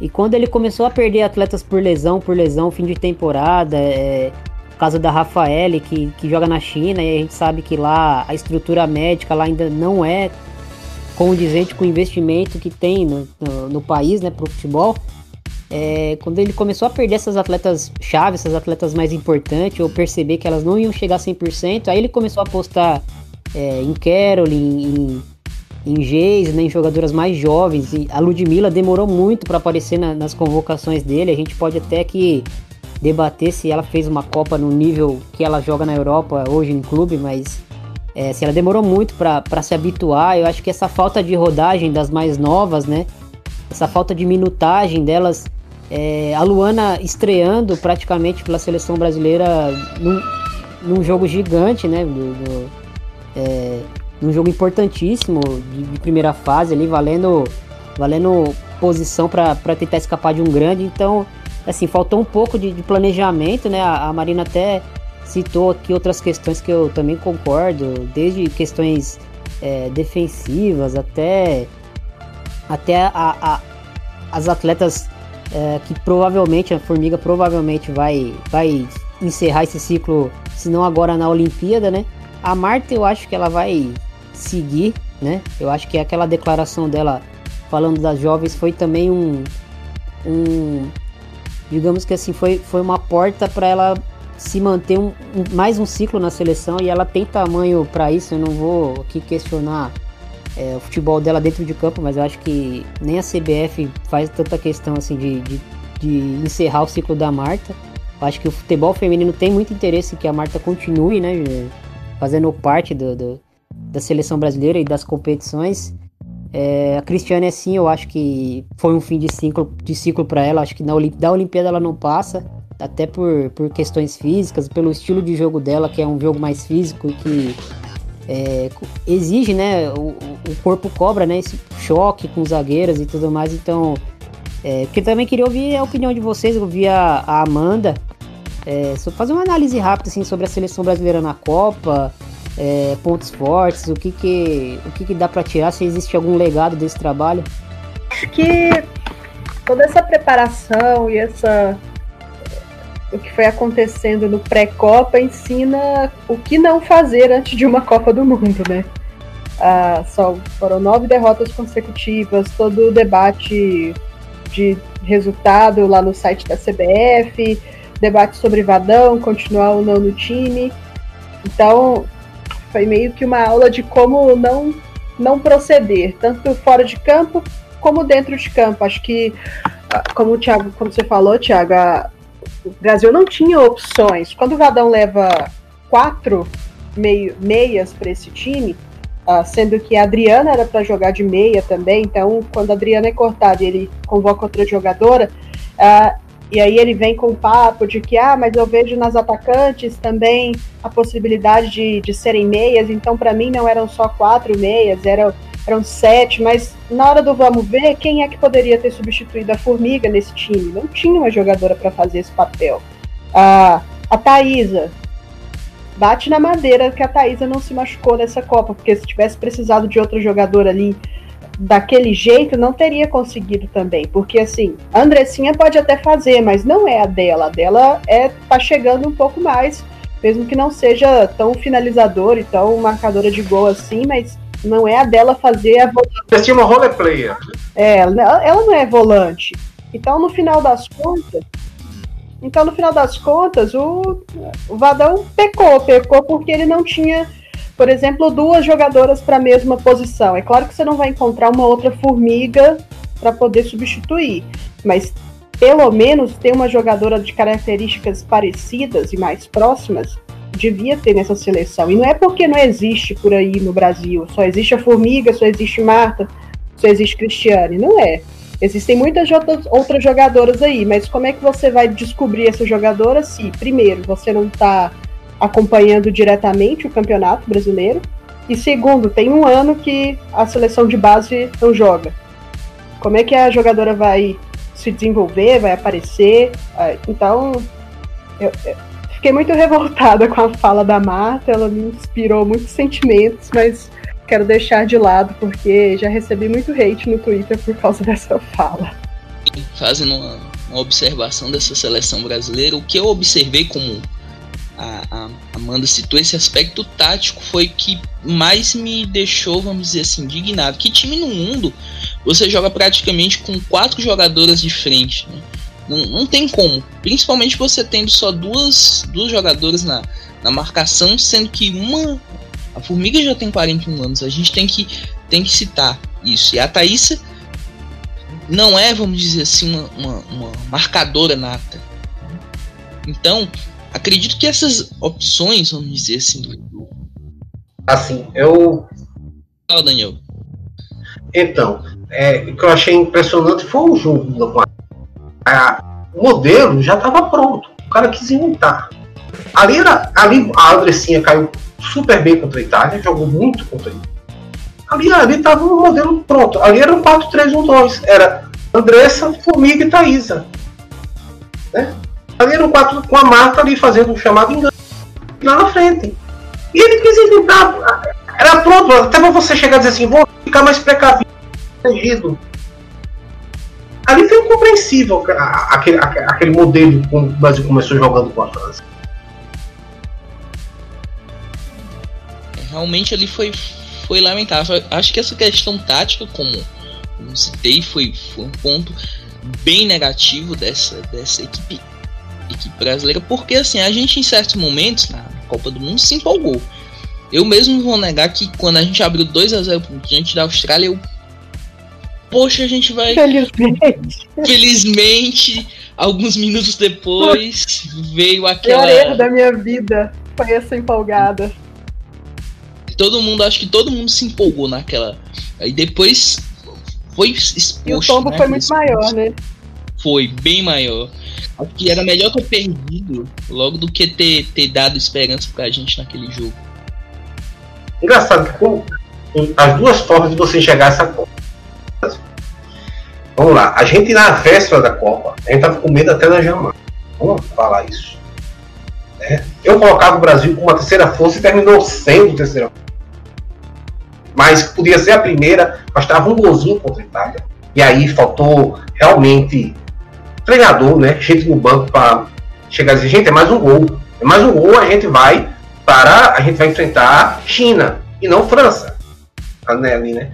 E quando ele começou a perder atletas por lesão, por lesão, fim de temporada, é, caso da Rafaele, que, que joga na China, e a gente sabe que lá a estrutura médica lá ainda não é condizente com o investimento que tem no, no, no país, né, pro futebol. É, quando ele começou a perder essas atletas chave, essas atletas mais importantes, ou perceber que elas não iam chegar a 100%, aí ele começou a apostar é, em Carol, em, em em Geis, né, em jogadoras mais jovens. E a Ludmilla demorou muito para aparecer na, nas convocações dele. A gente pode até que debater se ela fez uma Copa no nível que ela joga na Europa hoje em clube, mas é, se ela demorou muito para se habituar, eu acho que essa falta de rodagem das mais novas, né? Essa falta de minutagem delas, é, a Luana estreando praticamente pela seleção brasileira num, num jogo gigante, né? Do, do, é, num jogo importantíssimo de, de, primeira fase ali, valendo, valendo posição para tentar escapar de um grande. Então, assim, faltou um pouco de, de planejamento, né? A, a, Marina até citou aqui outras questões que eu também concordo, desde questões é, defensivas até, até a, a, as atletas é, que provavelmente, a Formiga provavelmente vai, vai encerrar esse ciclo, se não agora na Olimpíada, né? A Marta eu acho que ela vai seguir, né? Eu acho que aquela declaração dela falando das jovens foi também um, um digamos que assim foi, foi uma porta para ela se manter um, um, mais um ciclo na seleção e ela tem tamanho para isso. Eu não vou aqui questionar é, o futebol dela dentro de campo, mas eu acho que nem a CBF faz tanta questão assim de, de, de encerrar o ciclo da Marta. Eu acho que o futebol feminino tem muito interesse que a Marta continue, né, fazendo parte do, do da seleção brasileira e das competições. É, a Cristiane, assim, eu acho que foi um fim de ciclo, de ciclo para ela. Acho que na Olimp da Olimpíada ela não passa, até por, por questões físicas, pelo estilo de jogo dela, que é um jogo mais físico e que é, exige, né? O, o, corpo cobra, né? Esse choque com zagueiras e tudo mais. Então, é, que também queria ouvir a opinião de vocês. Eu ouvi a, a Amanda é, fazer uma análise rápida assim, sobre a seleção brasileira na Copa é, pontos fortes, o que que, o que, que dá para tirar, se existe algum legado desse trabalho? Acho que toda essa preparação e essa o que foi acontecendo no pré-copa ensina o que não fazer antes de uma Copa do Mundo, né? Uh, só foram nove derrotas consecutivas, todo o debate de resultado lá no site da CBF, debate sobre Vadão, continuar ou não no time. Então, foi meio que uma aula de como não, não proceder, tanto fora de campo como dentro de campo. Acho que, ah, como, o Thiago, como você falou, Thiago, a, o Brasil não tinha opções. Quando o Vadão leva quatro meio, meias para esse time, uh, sendo que a Adriana era para jogar de meia também, então quando a Adriana é cortada e ele convoca outra jogadora, uh, e aí ele vem com o papo de que, ah, mas eu vejo nas atacantes também a possibilidade de, de serem meias, então para mim não eram só quatro meias, eram, eram sete, mas na hora do vamos ver, quem é que poderia ter substituído a Formiga nesse time? Não tinha uma jogadora para fazer esse papel. Ah, a Thaisa, bate na madeira que a Thaisa não se machucou nessa Copa, porque se tivesse precisado de outro jogador ali daquele jeito não teria conseguido também, porque assim, a Andressinha pode até fazer, mas não é a dela. A dela é tá chegando um pouco mais, mesmo que não seja tão finalizadora e tão marcadora de gol assim, mas não é a dela fazer a volante. Você uma role player. É, ela não é volante. Então, no final das contas, então no final das contas, o, o Vadão pecou, pecou porque ele não tinha por exemplo, duas jogadoras para a mesma posição. É claro que você não vai encontrar uma outra formiga para poder substituir, mas pelo menos ter uma jogadora de características parecidas e mais próximas devia ter nessa seleção. E não é porque não existe por aí no Brasil, só existe a Formiga, só existe Marta, só existe Cristiane. Não é. Existem muitas outras jogadoras aí, mas como é que você vai descobrir essa jogadora se, primeiro, você não está acompanhando diretamente o campeonato brasileiro. E segundo, tem um ano que a seleção de base não joga. Como é que a jogadora vai se desenvolver, vai aparecer? Ah, então, eu, eu fiquei muito revoltada com a fala da Marta, ela me inspirou muitos sentimentos, mas quero deixar de lado porque já recebi muito hate no Twitter por causa dessa fala. Fazendo uma, uma observação dessa seleção brasileira, o que eu observei como a, Amanda citou, esse aspecto tático foi que mais me deixou, vamos dizer assim, indignado. Que time no mundo você joga praticamente com quatro jogadoras de frente? Né? Não, não tem como. Principalmente você tendo só duas, duas jogadoras na, na marcação, sendo que uma. A Formiga já tem 41 anos. A gente tem que, tem que citar isso. E a Thaísa não é, vamos dizer assim, uma, uma, uma marcadora nata. Então, acredito que essas opções, vamos dizer assim, do. Assim, eu. Fala, Daniel. Então, é, o que eu achei impressionante foi o jogo do O modelo já estava pronto. O cara quis inventar. Ali, era, ali a Andressinha caiu super bem contra a Itália, jogou muito contra a Itália. Ali, ali estava um modelo pronto. Ali era um 4-3-1-2. Era Andressa, Formiga e Thaisa. Né? Ali no quarto com a Marta ali fazendo um chamado engano lá na frente. E ele quis inventar. Era pronto, até pra você chegar e dizer assim, vou ficar mais precavido. Ali foi incompreensível aquele, aquele modelo quando o Brasil começou jogando com a França. Realmente ali foi, foi lamentável. Acho que essa questão tática, como, como citei, foi, foi um ponto bem negativo dessa, dessa equipe equipe brasileira, porque assim, a gente em certos momentos na Copa do Mundo se empolgou. Eu mesmo vou negar que quando a gente abriu 2 a 0 diante da Austrália, eu Poxa, a gente vai. Felizmente. Felizmente, alguns minutos depois, veio aquela. O erro da minha vida foi essa empolgada. Todo mundo, acho que todo mundo se empolgou naquela. Aí depois foi exposto. E o tombo né? foi muito maior, né? Foi bem maior. Acho que era melhor ter perdido logo do que ter, ter dado esperança pra gente naquele jogo. Engraçado que com as duas formas de você enxergar essa Copa. Vamos lá, a gente na véspera da Copa, a gente tava com medo até da Jamaica. Vamos falar isso. É. Eu colocava o Brasil como uma terceira força e terminou sendo terceira força. Mas podia ser a primeira, mas estava um golzinho contra a Itália. E aí faltou realmente treinador, né? Gente no banco para chegar e dizer, gente, é mais um gol. É mais um gol, a gente vai para. A gente vai enfrentar China e não França. ali, né?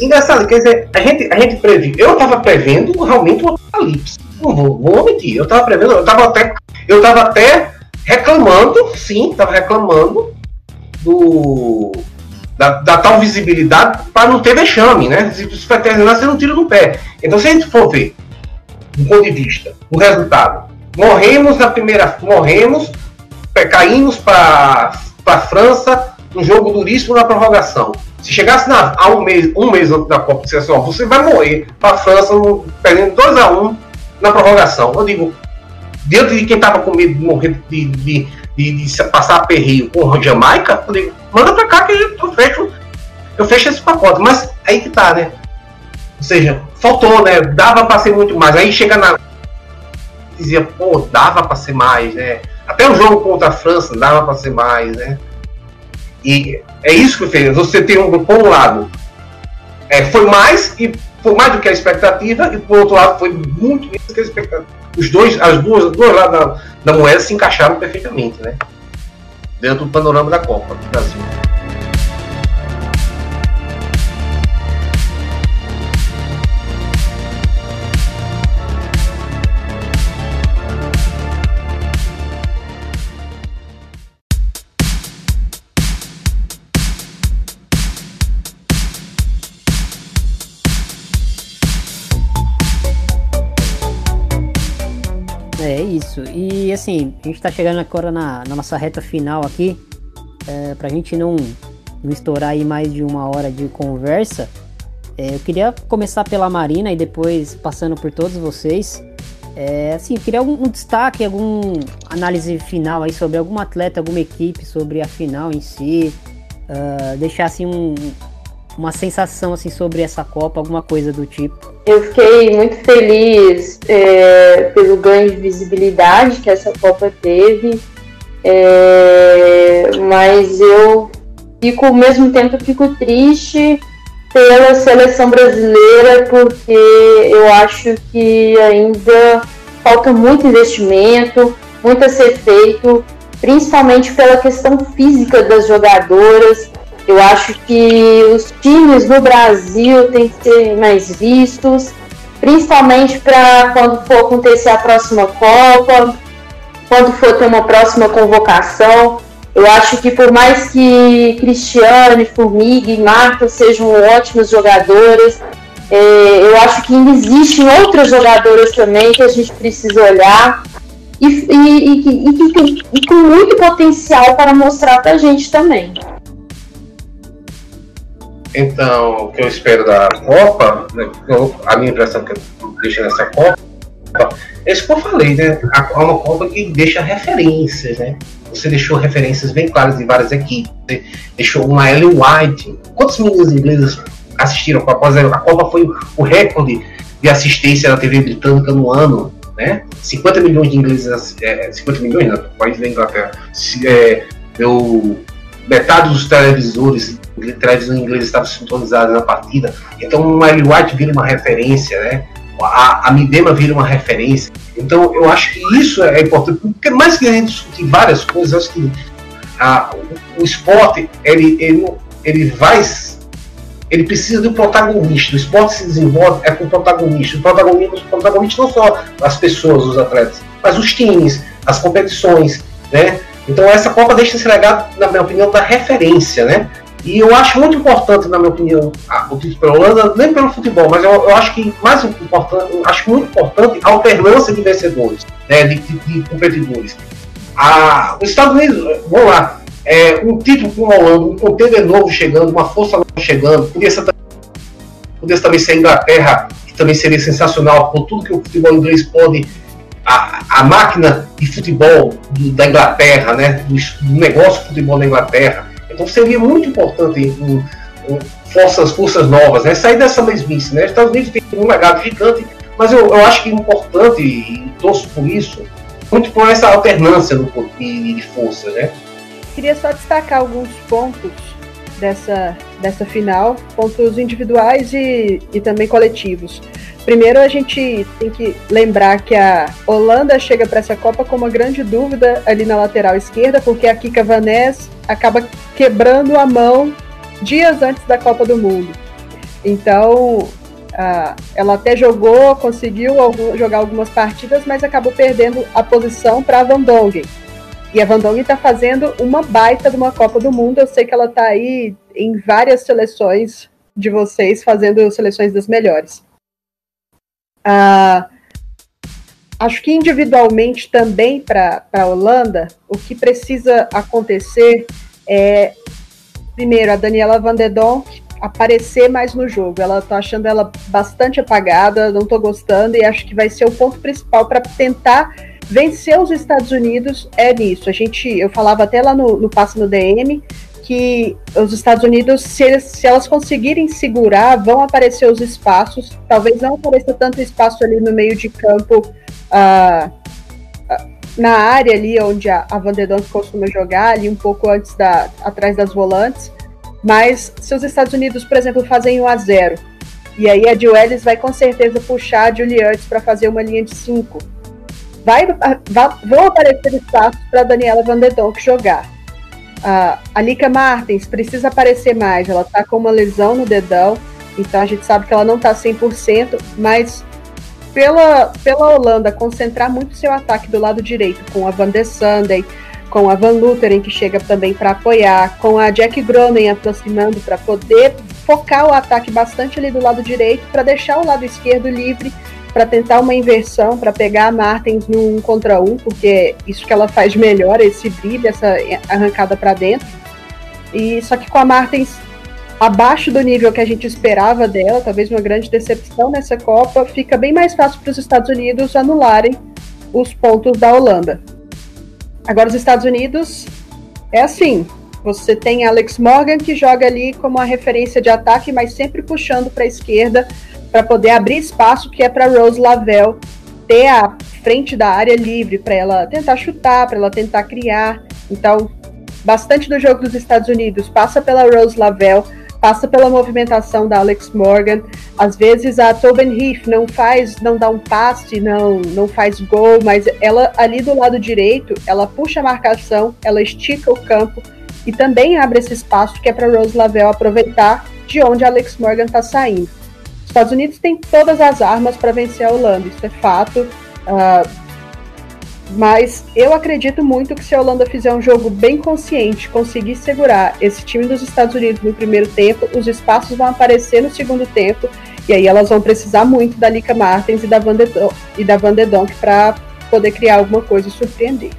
Engraçado, quer dizer, a gente, a gente previu. Eu tava prevendo realmente um apocalipse. Não vou, vou mentir. Eu tava prevendo, eu tava até. Eu tava até reclamando, sim, tava reclamando do. Da, da tal visibilidade para não ter vexame, né? Se vai terminar sendo tiro no pé. Então, se a gente for ver, do ponto de vista, o resultado, morremos na primeira. Morremos, caímos para a França, um jogo duríssimo na prorrogação. Se chegasse na, a um mês, um mês antes da Copa, dissesse ó, você vai morrer para a França perdendo 2 a 1 um na prorrogação. Eu digo, diante de quem estava com medo de morrer de, de, de, de passar aperreio com Jamaica, eu digo, manda para cá que eu fecho, eu fecho esse pacote. Mas aí que tá, né? Ou seja, faltou, né? Dava para ser muito mais. Aí chega na. Dizia, pô, dava para ser mais, né? Até o jogo contra a França dava para ser mais, né? E é isso que fez. Você tem um, por um lado, é, foi mais e foi mais do que a expectativa, e por outro lado foi muito menos do que a expectativa. Os dois, as duas, os dois lados da, da moeda se encaixaram perfeitamente, né? Dentro do panorama da Copa do Brasil. Isso. E assim, a gente está chegando agora na, na, nossa reta final aqui. É, para a gente não, não estourar aí mais de uma hora de conversa. É, eu queria começar pela Marina e depois passando por todos vocês. É, assim, eu queria algum um destaque, algum análise final aí sobre algum atleta, alguma equipe, sobre a final em si. Uh, deixar assim um, uma sensação assim sobre essa Copa, alguma coisa do tipo? Eu fiquei muito feliz é, pelo ganho de visibilidade que essa Copa teve, é, mas eu fico ao mesmo tempo fico triste pela seleção brasileira porque eu acho que ainda falta muito investimento, muito a ser feito, principalmente pela questão física das jogadoras eu acho que os times no Brasil têm que ser mais vistos, principalmente para quando for acontecer a próxima Copa, quando for ter uma próxima convocação. Eu acho que por mais que Cristiane, Formiga e Marta sejam ótimas jogadoras, é, eu acho que ainda existem outras jogadoras também que a gente precisa olhar e, e, e, e com muito potencial para mostrar para a gente também. Então, o que eu espero da Copa, né, a minha impressão que eu deixo nessa Copa, é isso que eu falei, né? É uma Copa que deixa referências, né? Você deixou referências bem claras de várias equipes. Você deixou uma Ellen White. Quantos meninos ingleses assistiram a Copa? A Copa foi o recorde de assistência da TV britânica no ano, né? 50 milhões de ingleses, é, 50 milhões, né? país da Inglaterra. É, eu, metade dos televisores televisão inglesa estavam sintonizados na partida. Então o Eli White vira uma referência, né? A, a Midema vira uma referência. Então eu acho que isso é importante, porque mais que a gente discutir várias coisas, acho que a, o, o esporte ele, ele, ele vai ele precisa de um protagonista. O esporte se desenvolve é com protagonista. O protagonista, o protagonista não só as pessoas, os atletas, mas os times, as competições, né? Então essa Copa deixa esse legado, na minha opinião, da referência, né? E eu acho muito importante, na minha opinião, o título pela Holanda, nem pelo futebol, mas eu, eu, acho que mais importante, acho muito importante a alternância de vencedores, né, de, de, de competidores. A, os Estados Unidos, vamos lá, é, um título com a Holanda, um contender novo chegando, uma força nova chegando, podia ser, podia também ser a Inglaterra, que também seria sensacional, por tudo que o futebol inglês pode a, a, máquina de futebol do, da Inglaterra, né, do, do negócio de futebol da Inglaterra, então seria muito importante um, um, forças, forças novas, né? sair dessa mesmice. Né? Os Estados Unidos tem um legado gigante, mas eu, eu acho que é importante, e torço por isso, muito por essa alternância no, de, de força. Né? Queria só destacar alguns pontos dessa, dessa final, pontos individuais e, e também coletivos. Primeiro, a gente tem que lembrar que a Holanda chega para essa Copa com uma grande dúvida ali na lateral esquerda, porque a Kika Vaness acaba quebrando a mão dias antes da Copa do Mundo. Então, ela até jogou, conseguiu jogar algumas partidas, mas acabou perdendo a posição para Van Dongen. E a Van Dongen está fazendo uma baita de uma Copa do Mundo. Eu sei que ela está aí em várias seleções de vocês, fazendo seleções das melhores. Uh, acho que individualmente também para a Holanda, o que precisa acontecer é, primeiro, a Daniela Van der Donk aparecer mais no jogo. Ela tá achando ela bastante apagada, não tô gostando e acho que vai ser o ponto principal para tentar vencer os Estados Unidos é nisso. A gente, eu falava até lá no, no passe no DM que os Estados Unidos, se, se elas conseguirem segurar, vão aparecer os espaços. Talvez não apareça tanto espaço ali no meio de campo, uh, na área ali onde a, a Van costuma jogar, ali um pouco antes da, atrás das volantes. Mas se os Estados Unidos, por exemplo, fazem 1 a 0 e aí a Jill Ellis vai com certeza puxar a Julie para fazer uma linha de 5. Vai, vai, vão aparecer espaços para Daniela Van der Donk jogar. Uh, a Nika Martins precisa aparecer mais, ela está com uma lesão no dedão, então a gente sabe que ela não está 100%, mas pela, pela Holanda concentrar muito seu ataque do lado direito com a Van der Sunday, com a Van Lutheren, que chega também para apoiar, com a Jack Gronen aproximando para poder focar o ataque bastante ali do lado direito, para deixar o lado esquerdo livre, para tentar uma inversão, para pegar a Martens no um contra um, porque é isso que ela faz melhor, esse drible, essa arrancada para dentro. E só que com a Martens abaixo do nível que a gente esperava dela, talvez uma grande decepção nessa Copa, fica bem mais fácil para os Estados Unidos anularem os pontos da Holanda. Agora, os Estados Unidos é assim: você tem Alex Morgan que joga ali como uma referência de ataque, mas sempre puxando para a esquerda para poder abrir espaço, que é para Rose Lavelle ter a frente da área livre para ela tentar chutar, para ela tentar criar. Então, bastante do jogo dos Estados Unidos passa pela Rose Lavelle passa pela movimentação da Alex Morgan. Às vezes a Tobin Heath não faz, não dá um passe, não, não faz gol, mas ela ali do lado direito, ela puxa a marcação, ela estica o campo e também abre esse espaço que é para Rose Lavelle aproveitar de onde a Alex Morgan está saindo. Os Estados Unidos têm todas as armas para vencer a Holanda, isso é fato. Uh, mas eu acredito muito que se a Holanda fizer um jogo bem consciente, conseguir segurar esse time dos Estados Unidos no primeiro tempo, os espaços vão aparecer no segundo tempo, e aí elas vão precisar muito da Lika Martens e da Van, e da de Donk para poder criar alguma coisa e surpreender.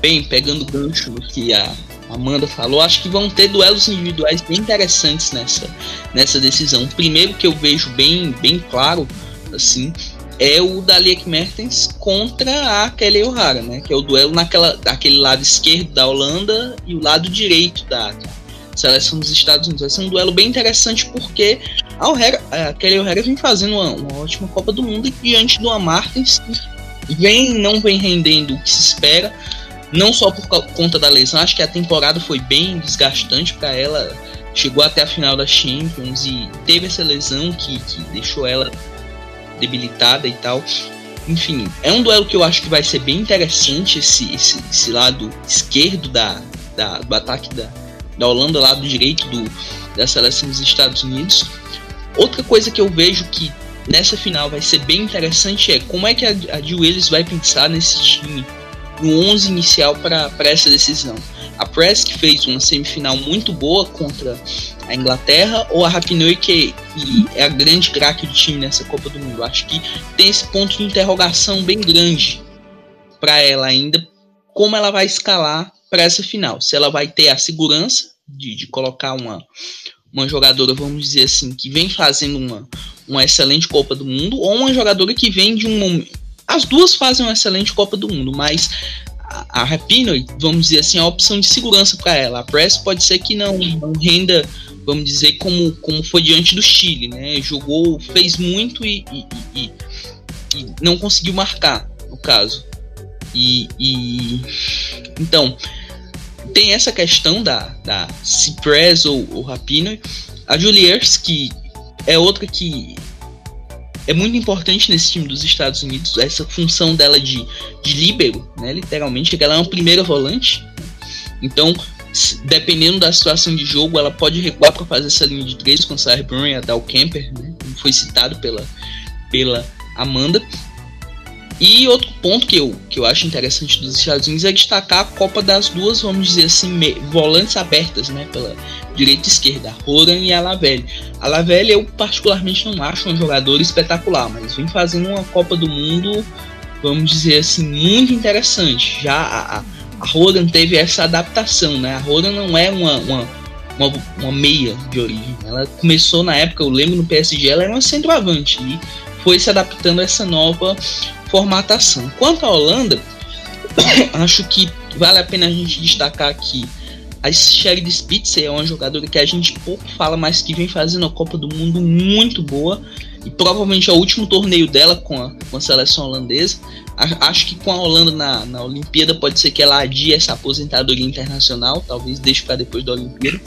Bem, pegando o gancho que a Amanda falou, acho que vão ter duelos individuais bem interessantes nessa, nessa decisão. O primeiro que eu vejo bem, bem claro, assim, é o da Liek Mertens contra a Kelly O'Hara, né? Que é o duelo naquela, daquele lado esquerdo da Holanda e o lado direito da seleção dos Estados Unidos. Vai ser um duelo bem interessante porque a, O'Hara, a Kelly O'Hara vem fazendo uma, uma, ótima Copa do Mundo e diante do Martins vem não vem rendendo o que se espera, não só por conta da lesão. Acho que a temporada foi bem desgastante para ela. Chegou até a final da Champions e teve essa lesão que, que deixou ela debilitada e tal. Enfim, é um duelo que eu acho que vai ser bem interessante esse, esse, esse lado esquerdo da, da, do ataque da, da Holanda, lado direito do, da seleção dos Estados Unidos. Outra coisa que eu vejo que nessa final vai ser bem interessante é como é que a, a Jill Willis vai pensar nesse time, no 11 inicial para essa decisão. A Press que fez uma semifinal muito boa contra a Inglaterra ou a Rapinoe que, que é a grande craque do time nessa Copa do Mundo. Acho que tem esse ponto de interrogação bem grande para ela ainda, como ela vai escalar para essa final. Se ela vai ter a segurança de, de colocar uma, uma jogadora, vamos dizer assim, que vem fazendo uma, uma excelente Copa do Mundo, ou uma jogadora que vem de um. As duas fazem uma excelente Copa do Mundo, mas a, Rapinoe, vamos dizer assim, é a opção de segurança para ela. A Press pode ser que não, não renda vamos dizer, como, como foi diante do Chile, né? Jogou, fez muito e, e, e, e não conseguiu marcar, no caso. E, então tem essa questão da, da Cypress ou, ou Rapino. A Juliers, que é outra que é muito importante nesse time dos Estados Unidos, essa função dela de, de líbero, né, literalmente, que ela é uma primeira volante. Então, dependendo da situação de jogo, ela pode recuar para fazer essa linha de três com Sarah Brown e a Dal Kemper, né? Como foi citado pela, pela Amanda. E outro ponto que eu, que eu acho interessante dos Estados Unidos é destacar a Copa das duas, vamos dizer assim, volantes abertas, né? Pela direita e esquerda, Roran e a Lavelle. A Lavelle eu particularmente não acho um jogador espetacular, mas vem fazendo uma Copa do Mundo, vamos dizer assim, muito interessante. Já a, a, a Roran teve essa adaptação, né? A Roran não é uma, uma, uma, uma meia de origem. Ela começou na época, eu lembro no PSG, ela era uma centroavante e foi se adaptando a essa nova formatação. Quanto à Holanda, acho que vale a pena a gente destacar aqui a Sherry Spitzer é uma jogadora que a gente pouco fala, mas que vem fazendo a Copa do Mundo muito boa. E provavelmente é o último torneio dela com a, com a seleção holandesa. Acho que com a Holanda na, na Olimpíada pode ser que ela adie essa aposentadoria internacional, talvez deixe para depois da Olimpíada.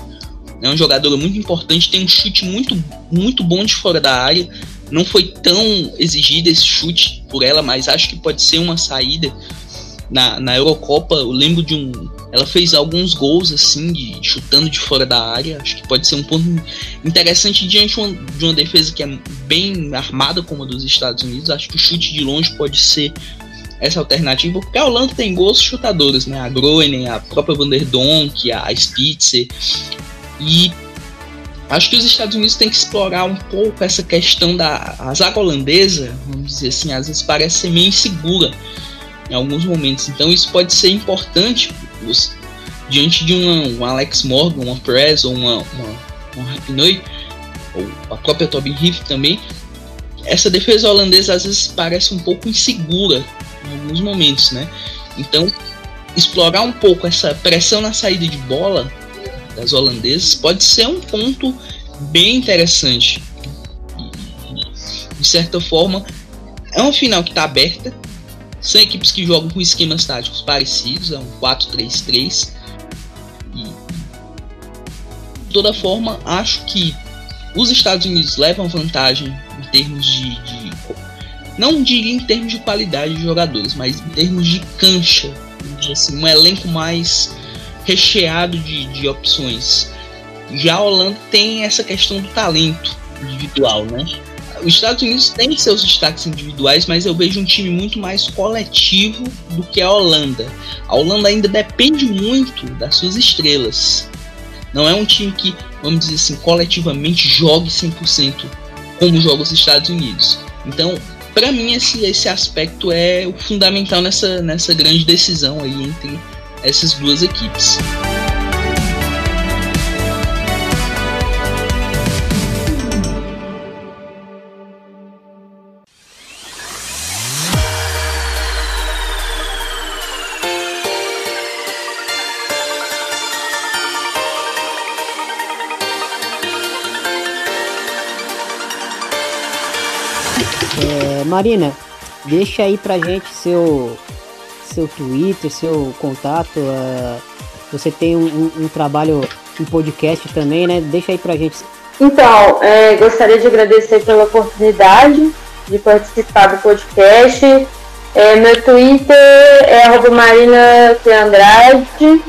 É uma jogadora muito importante, tem um chute muito, muito bom de fora da área. Não foi tão exigido esse chute por ela, mas acho que pode ser uma saída. Na, na Eurocopa, eu lembro de um. Ela fez alguns gols assim, de, chutando de fora da área. Acho que pode ser um ponto interessante diante de uma, de uma defesa que é bem armada como a dos Estados Unidos. Acho que o chute de longe pode ser essa alternativa, porque a Holanda tem gols chutadores, né? A Groenen, a própria Van der Donk, a Spitzer. E Acho que os Estados Unidos têm que explorar um pouco essa questão da zaga holandesa, vamos dizer assim, às vezes parece ser meio insegura em alguns momentos. Então isso pode ser importante os, diante de uma, um Alex Morgan, uma Press ou uma, uma, uma Rapinoe, ou a própria Tobin Heath também. Essa defesa holandesa às vezes parece um pouco insegura em alguns momentos, né? Então explorar um pouco essa pressão na saída de bola das holandesas pode ser um ponto bem interessante. De certa forma, é uma final que está aberta. São equipes que jogam com esquemas táticos parecidos, é um 4-3-3. E de toda forma, acho que os Estados Unidos levam vantagem em termos de, de não diria em termos de qualidade de jogadores, mas em termos de cancha, assim, um elenco mais recheado de, de opções. Já a Holanda tem essa questão do talento individual, né? Os Estados Unidos têm seus destaques individuais, mas eu vejo um time muito mais coletivo do que a Holanda. A Holanda ainda depende muito das suas estrelas. Não é um time que, vamos dizer assim, coletivamente jogue 100% como joga os Estados Unidos. Então, para mim, esse, esse aspecto é o fundamental nessa, nessa grande decisão aí entre essas duas equipes. É, Marina, deixa aí pra gente seu seu Twitter, seu contato. Uh, você tem um, um, um, trabalho em podcast também, né? Deixa aí pra gente. Então, é, gostaria de agradecer pela oportunidade de participar do podcast. É, meu Twitter é Marina Andrade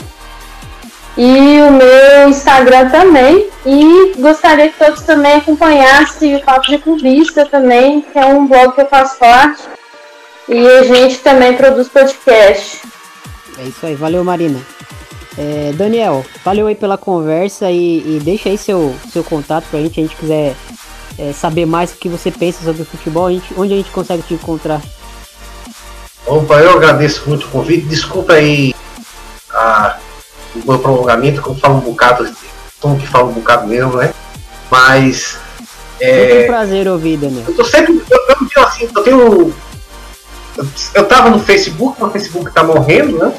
e o meu Instagram também. E gostaria que todos também acompanhassem o Papo de Clubista também, que é um blog que eu faço parte. E a gente também produz podcast. É isso aí, valeu Marina. É, Daniel, valeu aí pela conversa e, e, deixa aí seu, seu contato pra gente, a gente quiser é, saber mais o que você pensa sobre o futebol, a gente, onde a gente consegue te encontrar. Opa, eu agradeço muito o convite, desculpa aí a, o meu prolongamento, que eu falo um bocado, como que falo um bocado mesmo, né? Mas. É, muito um prazer ouvir, Daniel. Eu tô sempre, eu, eu, assim, eu tenho eu tava no Facebook, mas o Facebook tá morrendo, né?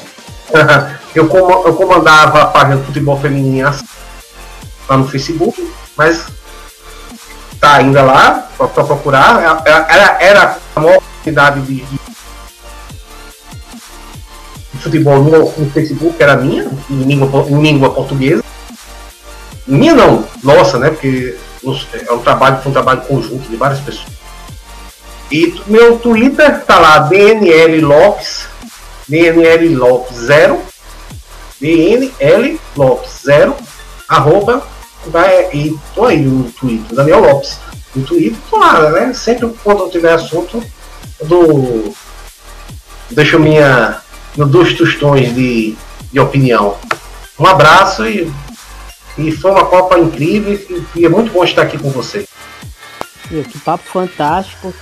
eu, com, eu comandava a página do futebol feminino lá no Facebook, mas tá ainda lá para procurar. Era, era a maior quantidade de, de, futebol no, no, Facebook, era minha, em língua, em língua portuguesa. Minha não, nossa, né? Porque é um trabalho, foi um trabalho conjunto de várias pessoas. E meu Twitter tá lá, DNL Lopes, DNL Lopes 0. DNL Lopes 0, arroba, vai, e tô aí no Twitter, Daniel Lopes. No Twitter, claro, né? Sempre quando tiver assunto, dou, deixo minha, dois tostões de, de opinião. Um abraço e, e foi uma Copa incrível e, e é muito bom estar aqui com você. Que papo fantástico.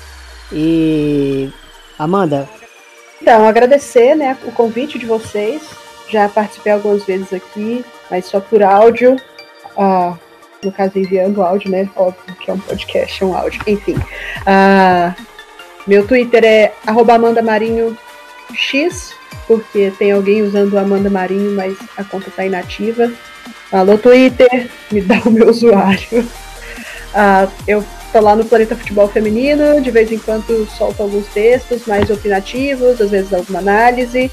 E Amanda. Então, agradecer né, o convite de vocês. Já participei algumas vezes aqui, mas só por áudio. Ah, no caso, enviando áudio, né? Óbvio que é um podcast, é um áudio. Enfim. Ah, meu Twitter é Amanda Marinho X, porque tem alguém usando Amanda Marinho, mas a conta está inativa. Alô, Twitter, me dá o meu usuário. Ah, eu tô lá no Planeta Futebol Feminino, de vez em quando solto alguns textos mais opinativos, às vezes alguma análise.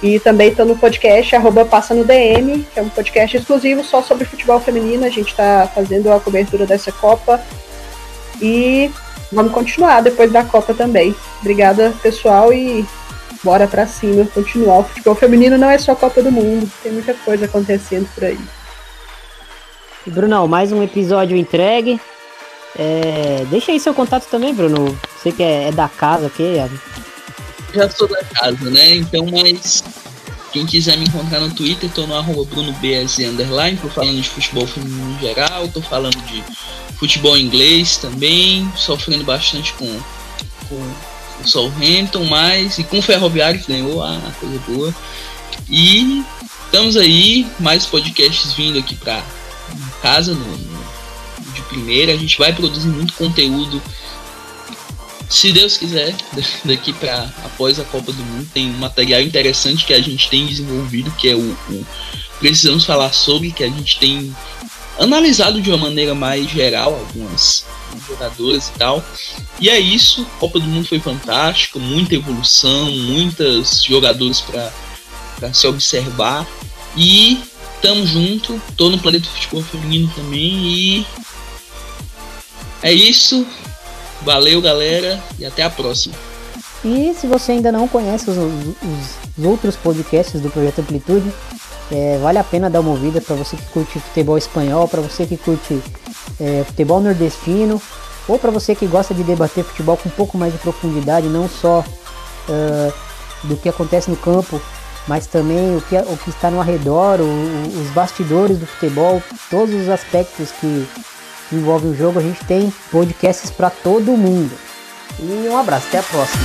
E também estou no podcast arroba Passa no DM, que é um podcast exclusivo só sobre futebol feminino. A gente está fazendo a cobertura dessa Copa. E vamos continuar depois da Copa também. Obrigada, pessoal, e bora pra cima, continuar. O futebol feminino não é só Copa do Mundo, tem muita coisa acontecendo por aí. E Brunão, mais um episódio entregue. É, deixa aí seu contato também, Bruno. Você que é, é da casa aqui. É... Já sou da casa, né? Então, mas quem quiser me encontrar no Twitter, tô no arroba BrunoBS underline, tô falando de futebol feminino em geral, tô falando de futebol inglês também, sofrendo bastante com, com o Southampton, mas e com o Ferroviário que ganhou a coisa boa. E estamos aí, mais podcasts vindo aqui pra casa, no, primeira. A gente vai produzir muito conteúdo. Se Deus quiser, daqui para após a Copa do Mundo, tem um material interessante que a gente tem desenvolvido, que é o, o precisamos falar sobre, que a gente tem analisado de uma maneira mais geral algumas jogadoras e tal. E é isso, a Copa do Mundo foi fantástica, muita evolução, muitas jogadoras para se observar. E tamo junto, tô no Planeta Futebol Feminino também e é isso. Valeu, galera, e até a próxima. E se você ainda não conhece os, os, outros podcasts do Projeto Amplitude, é, vale a pena dar uma ouvida para você que curte futebol espanhol, para você que curte é, futebol nordestino, ou para você que gosta de debater futebol com um pouco mais de profundidade, não só uh, do que acontece no campo, mas também o que, o que está no arredor, o, os bastidores do futebol, todos os aspectos que envolve o jogo, a gente tem podcasts para todo mundo. E um abraço, até a próxima.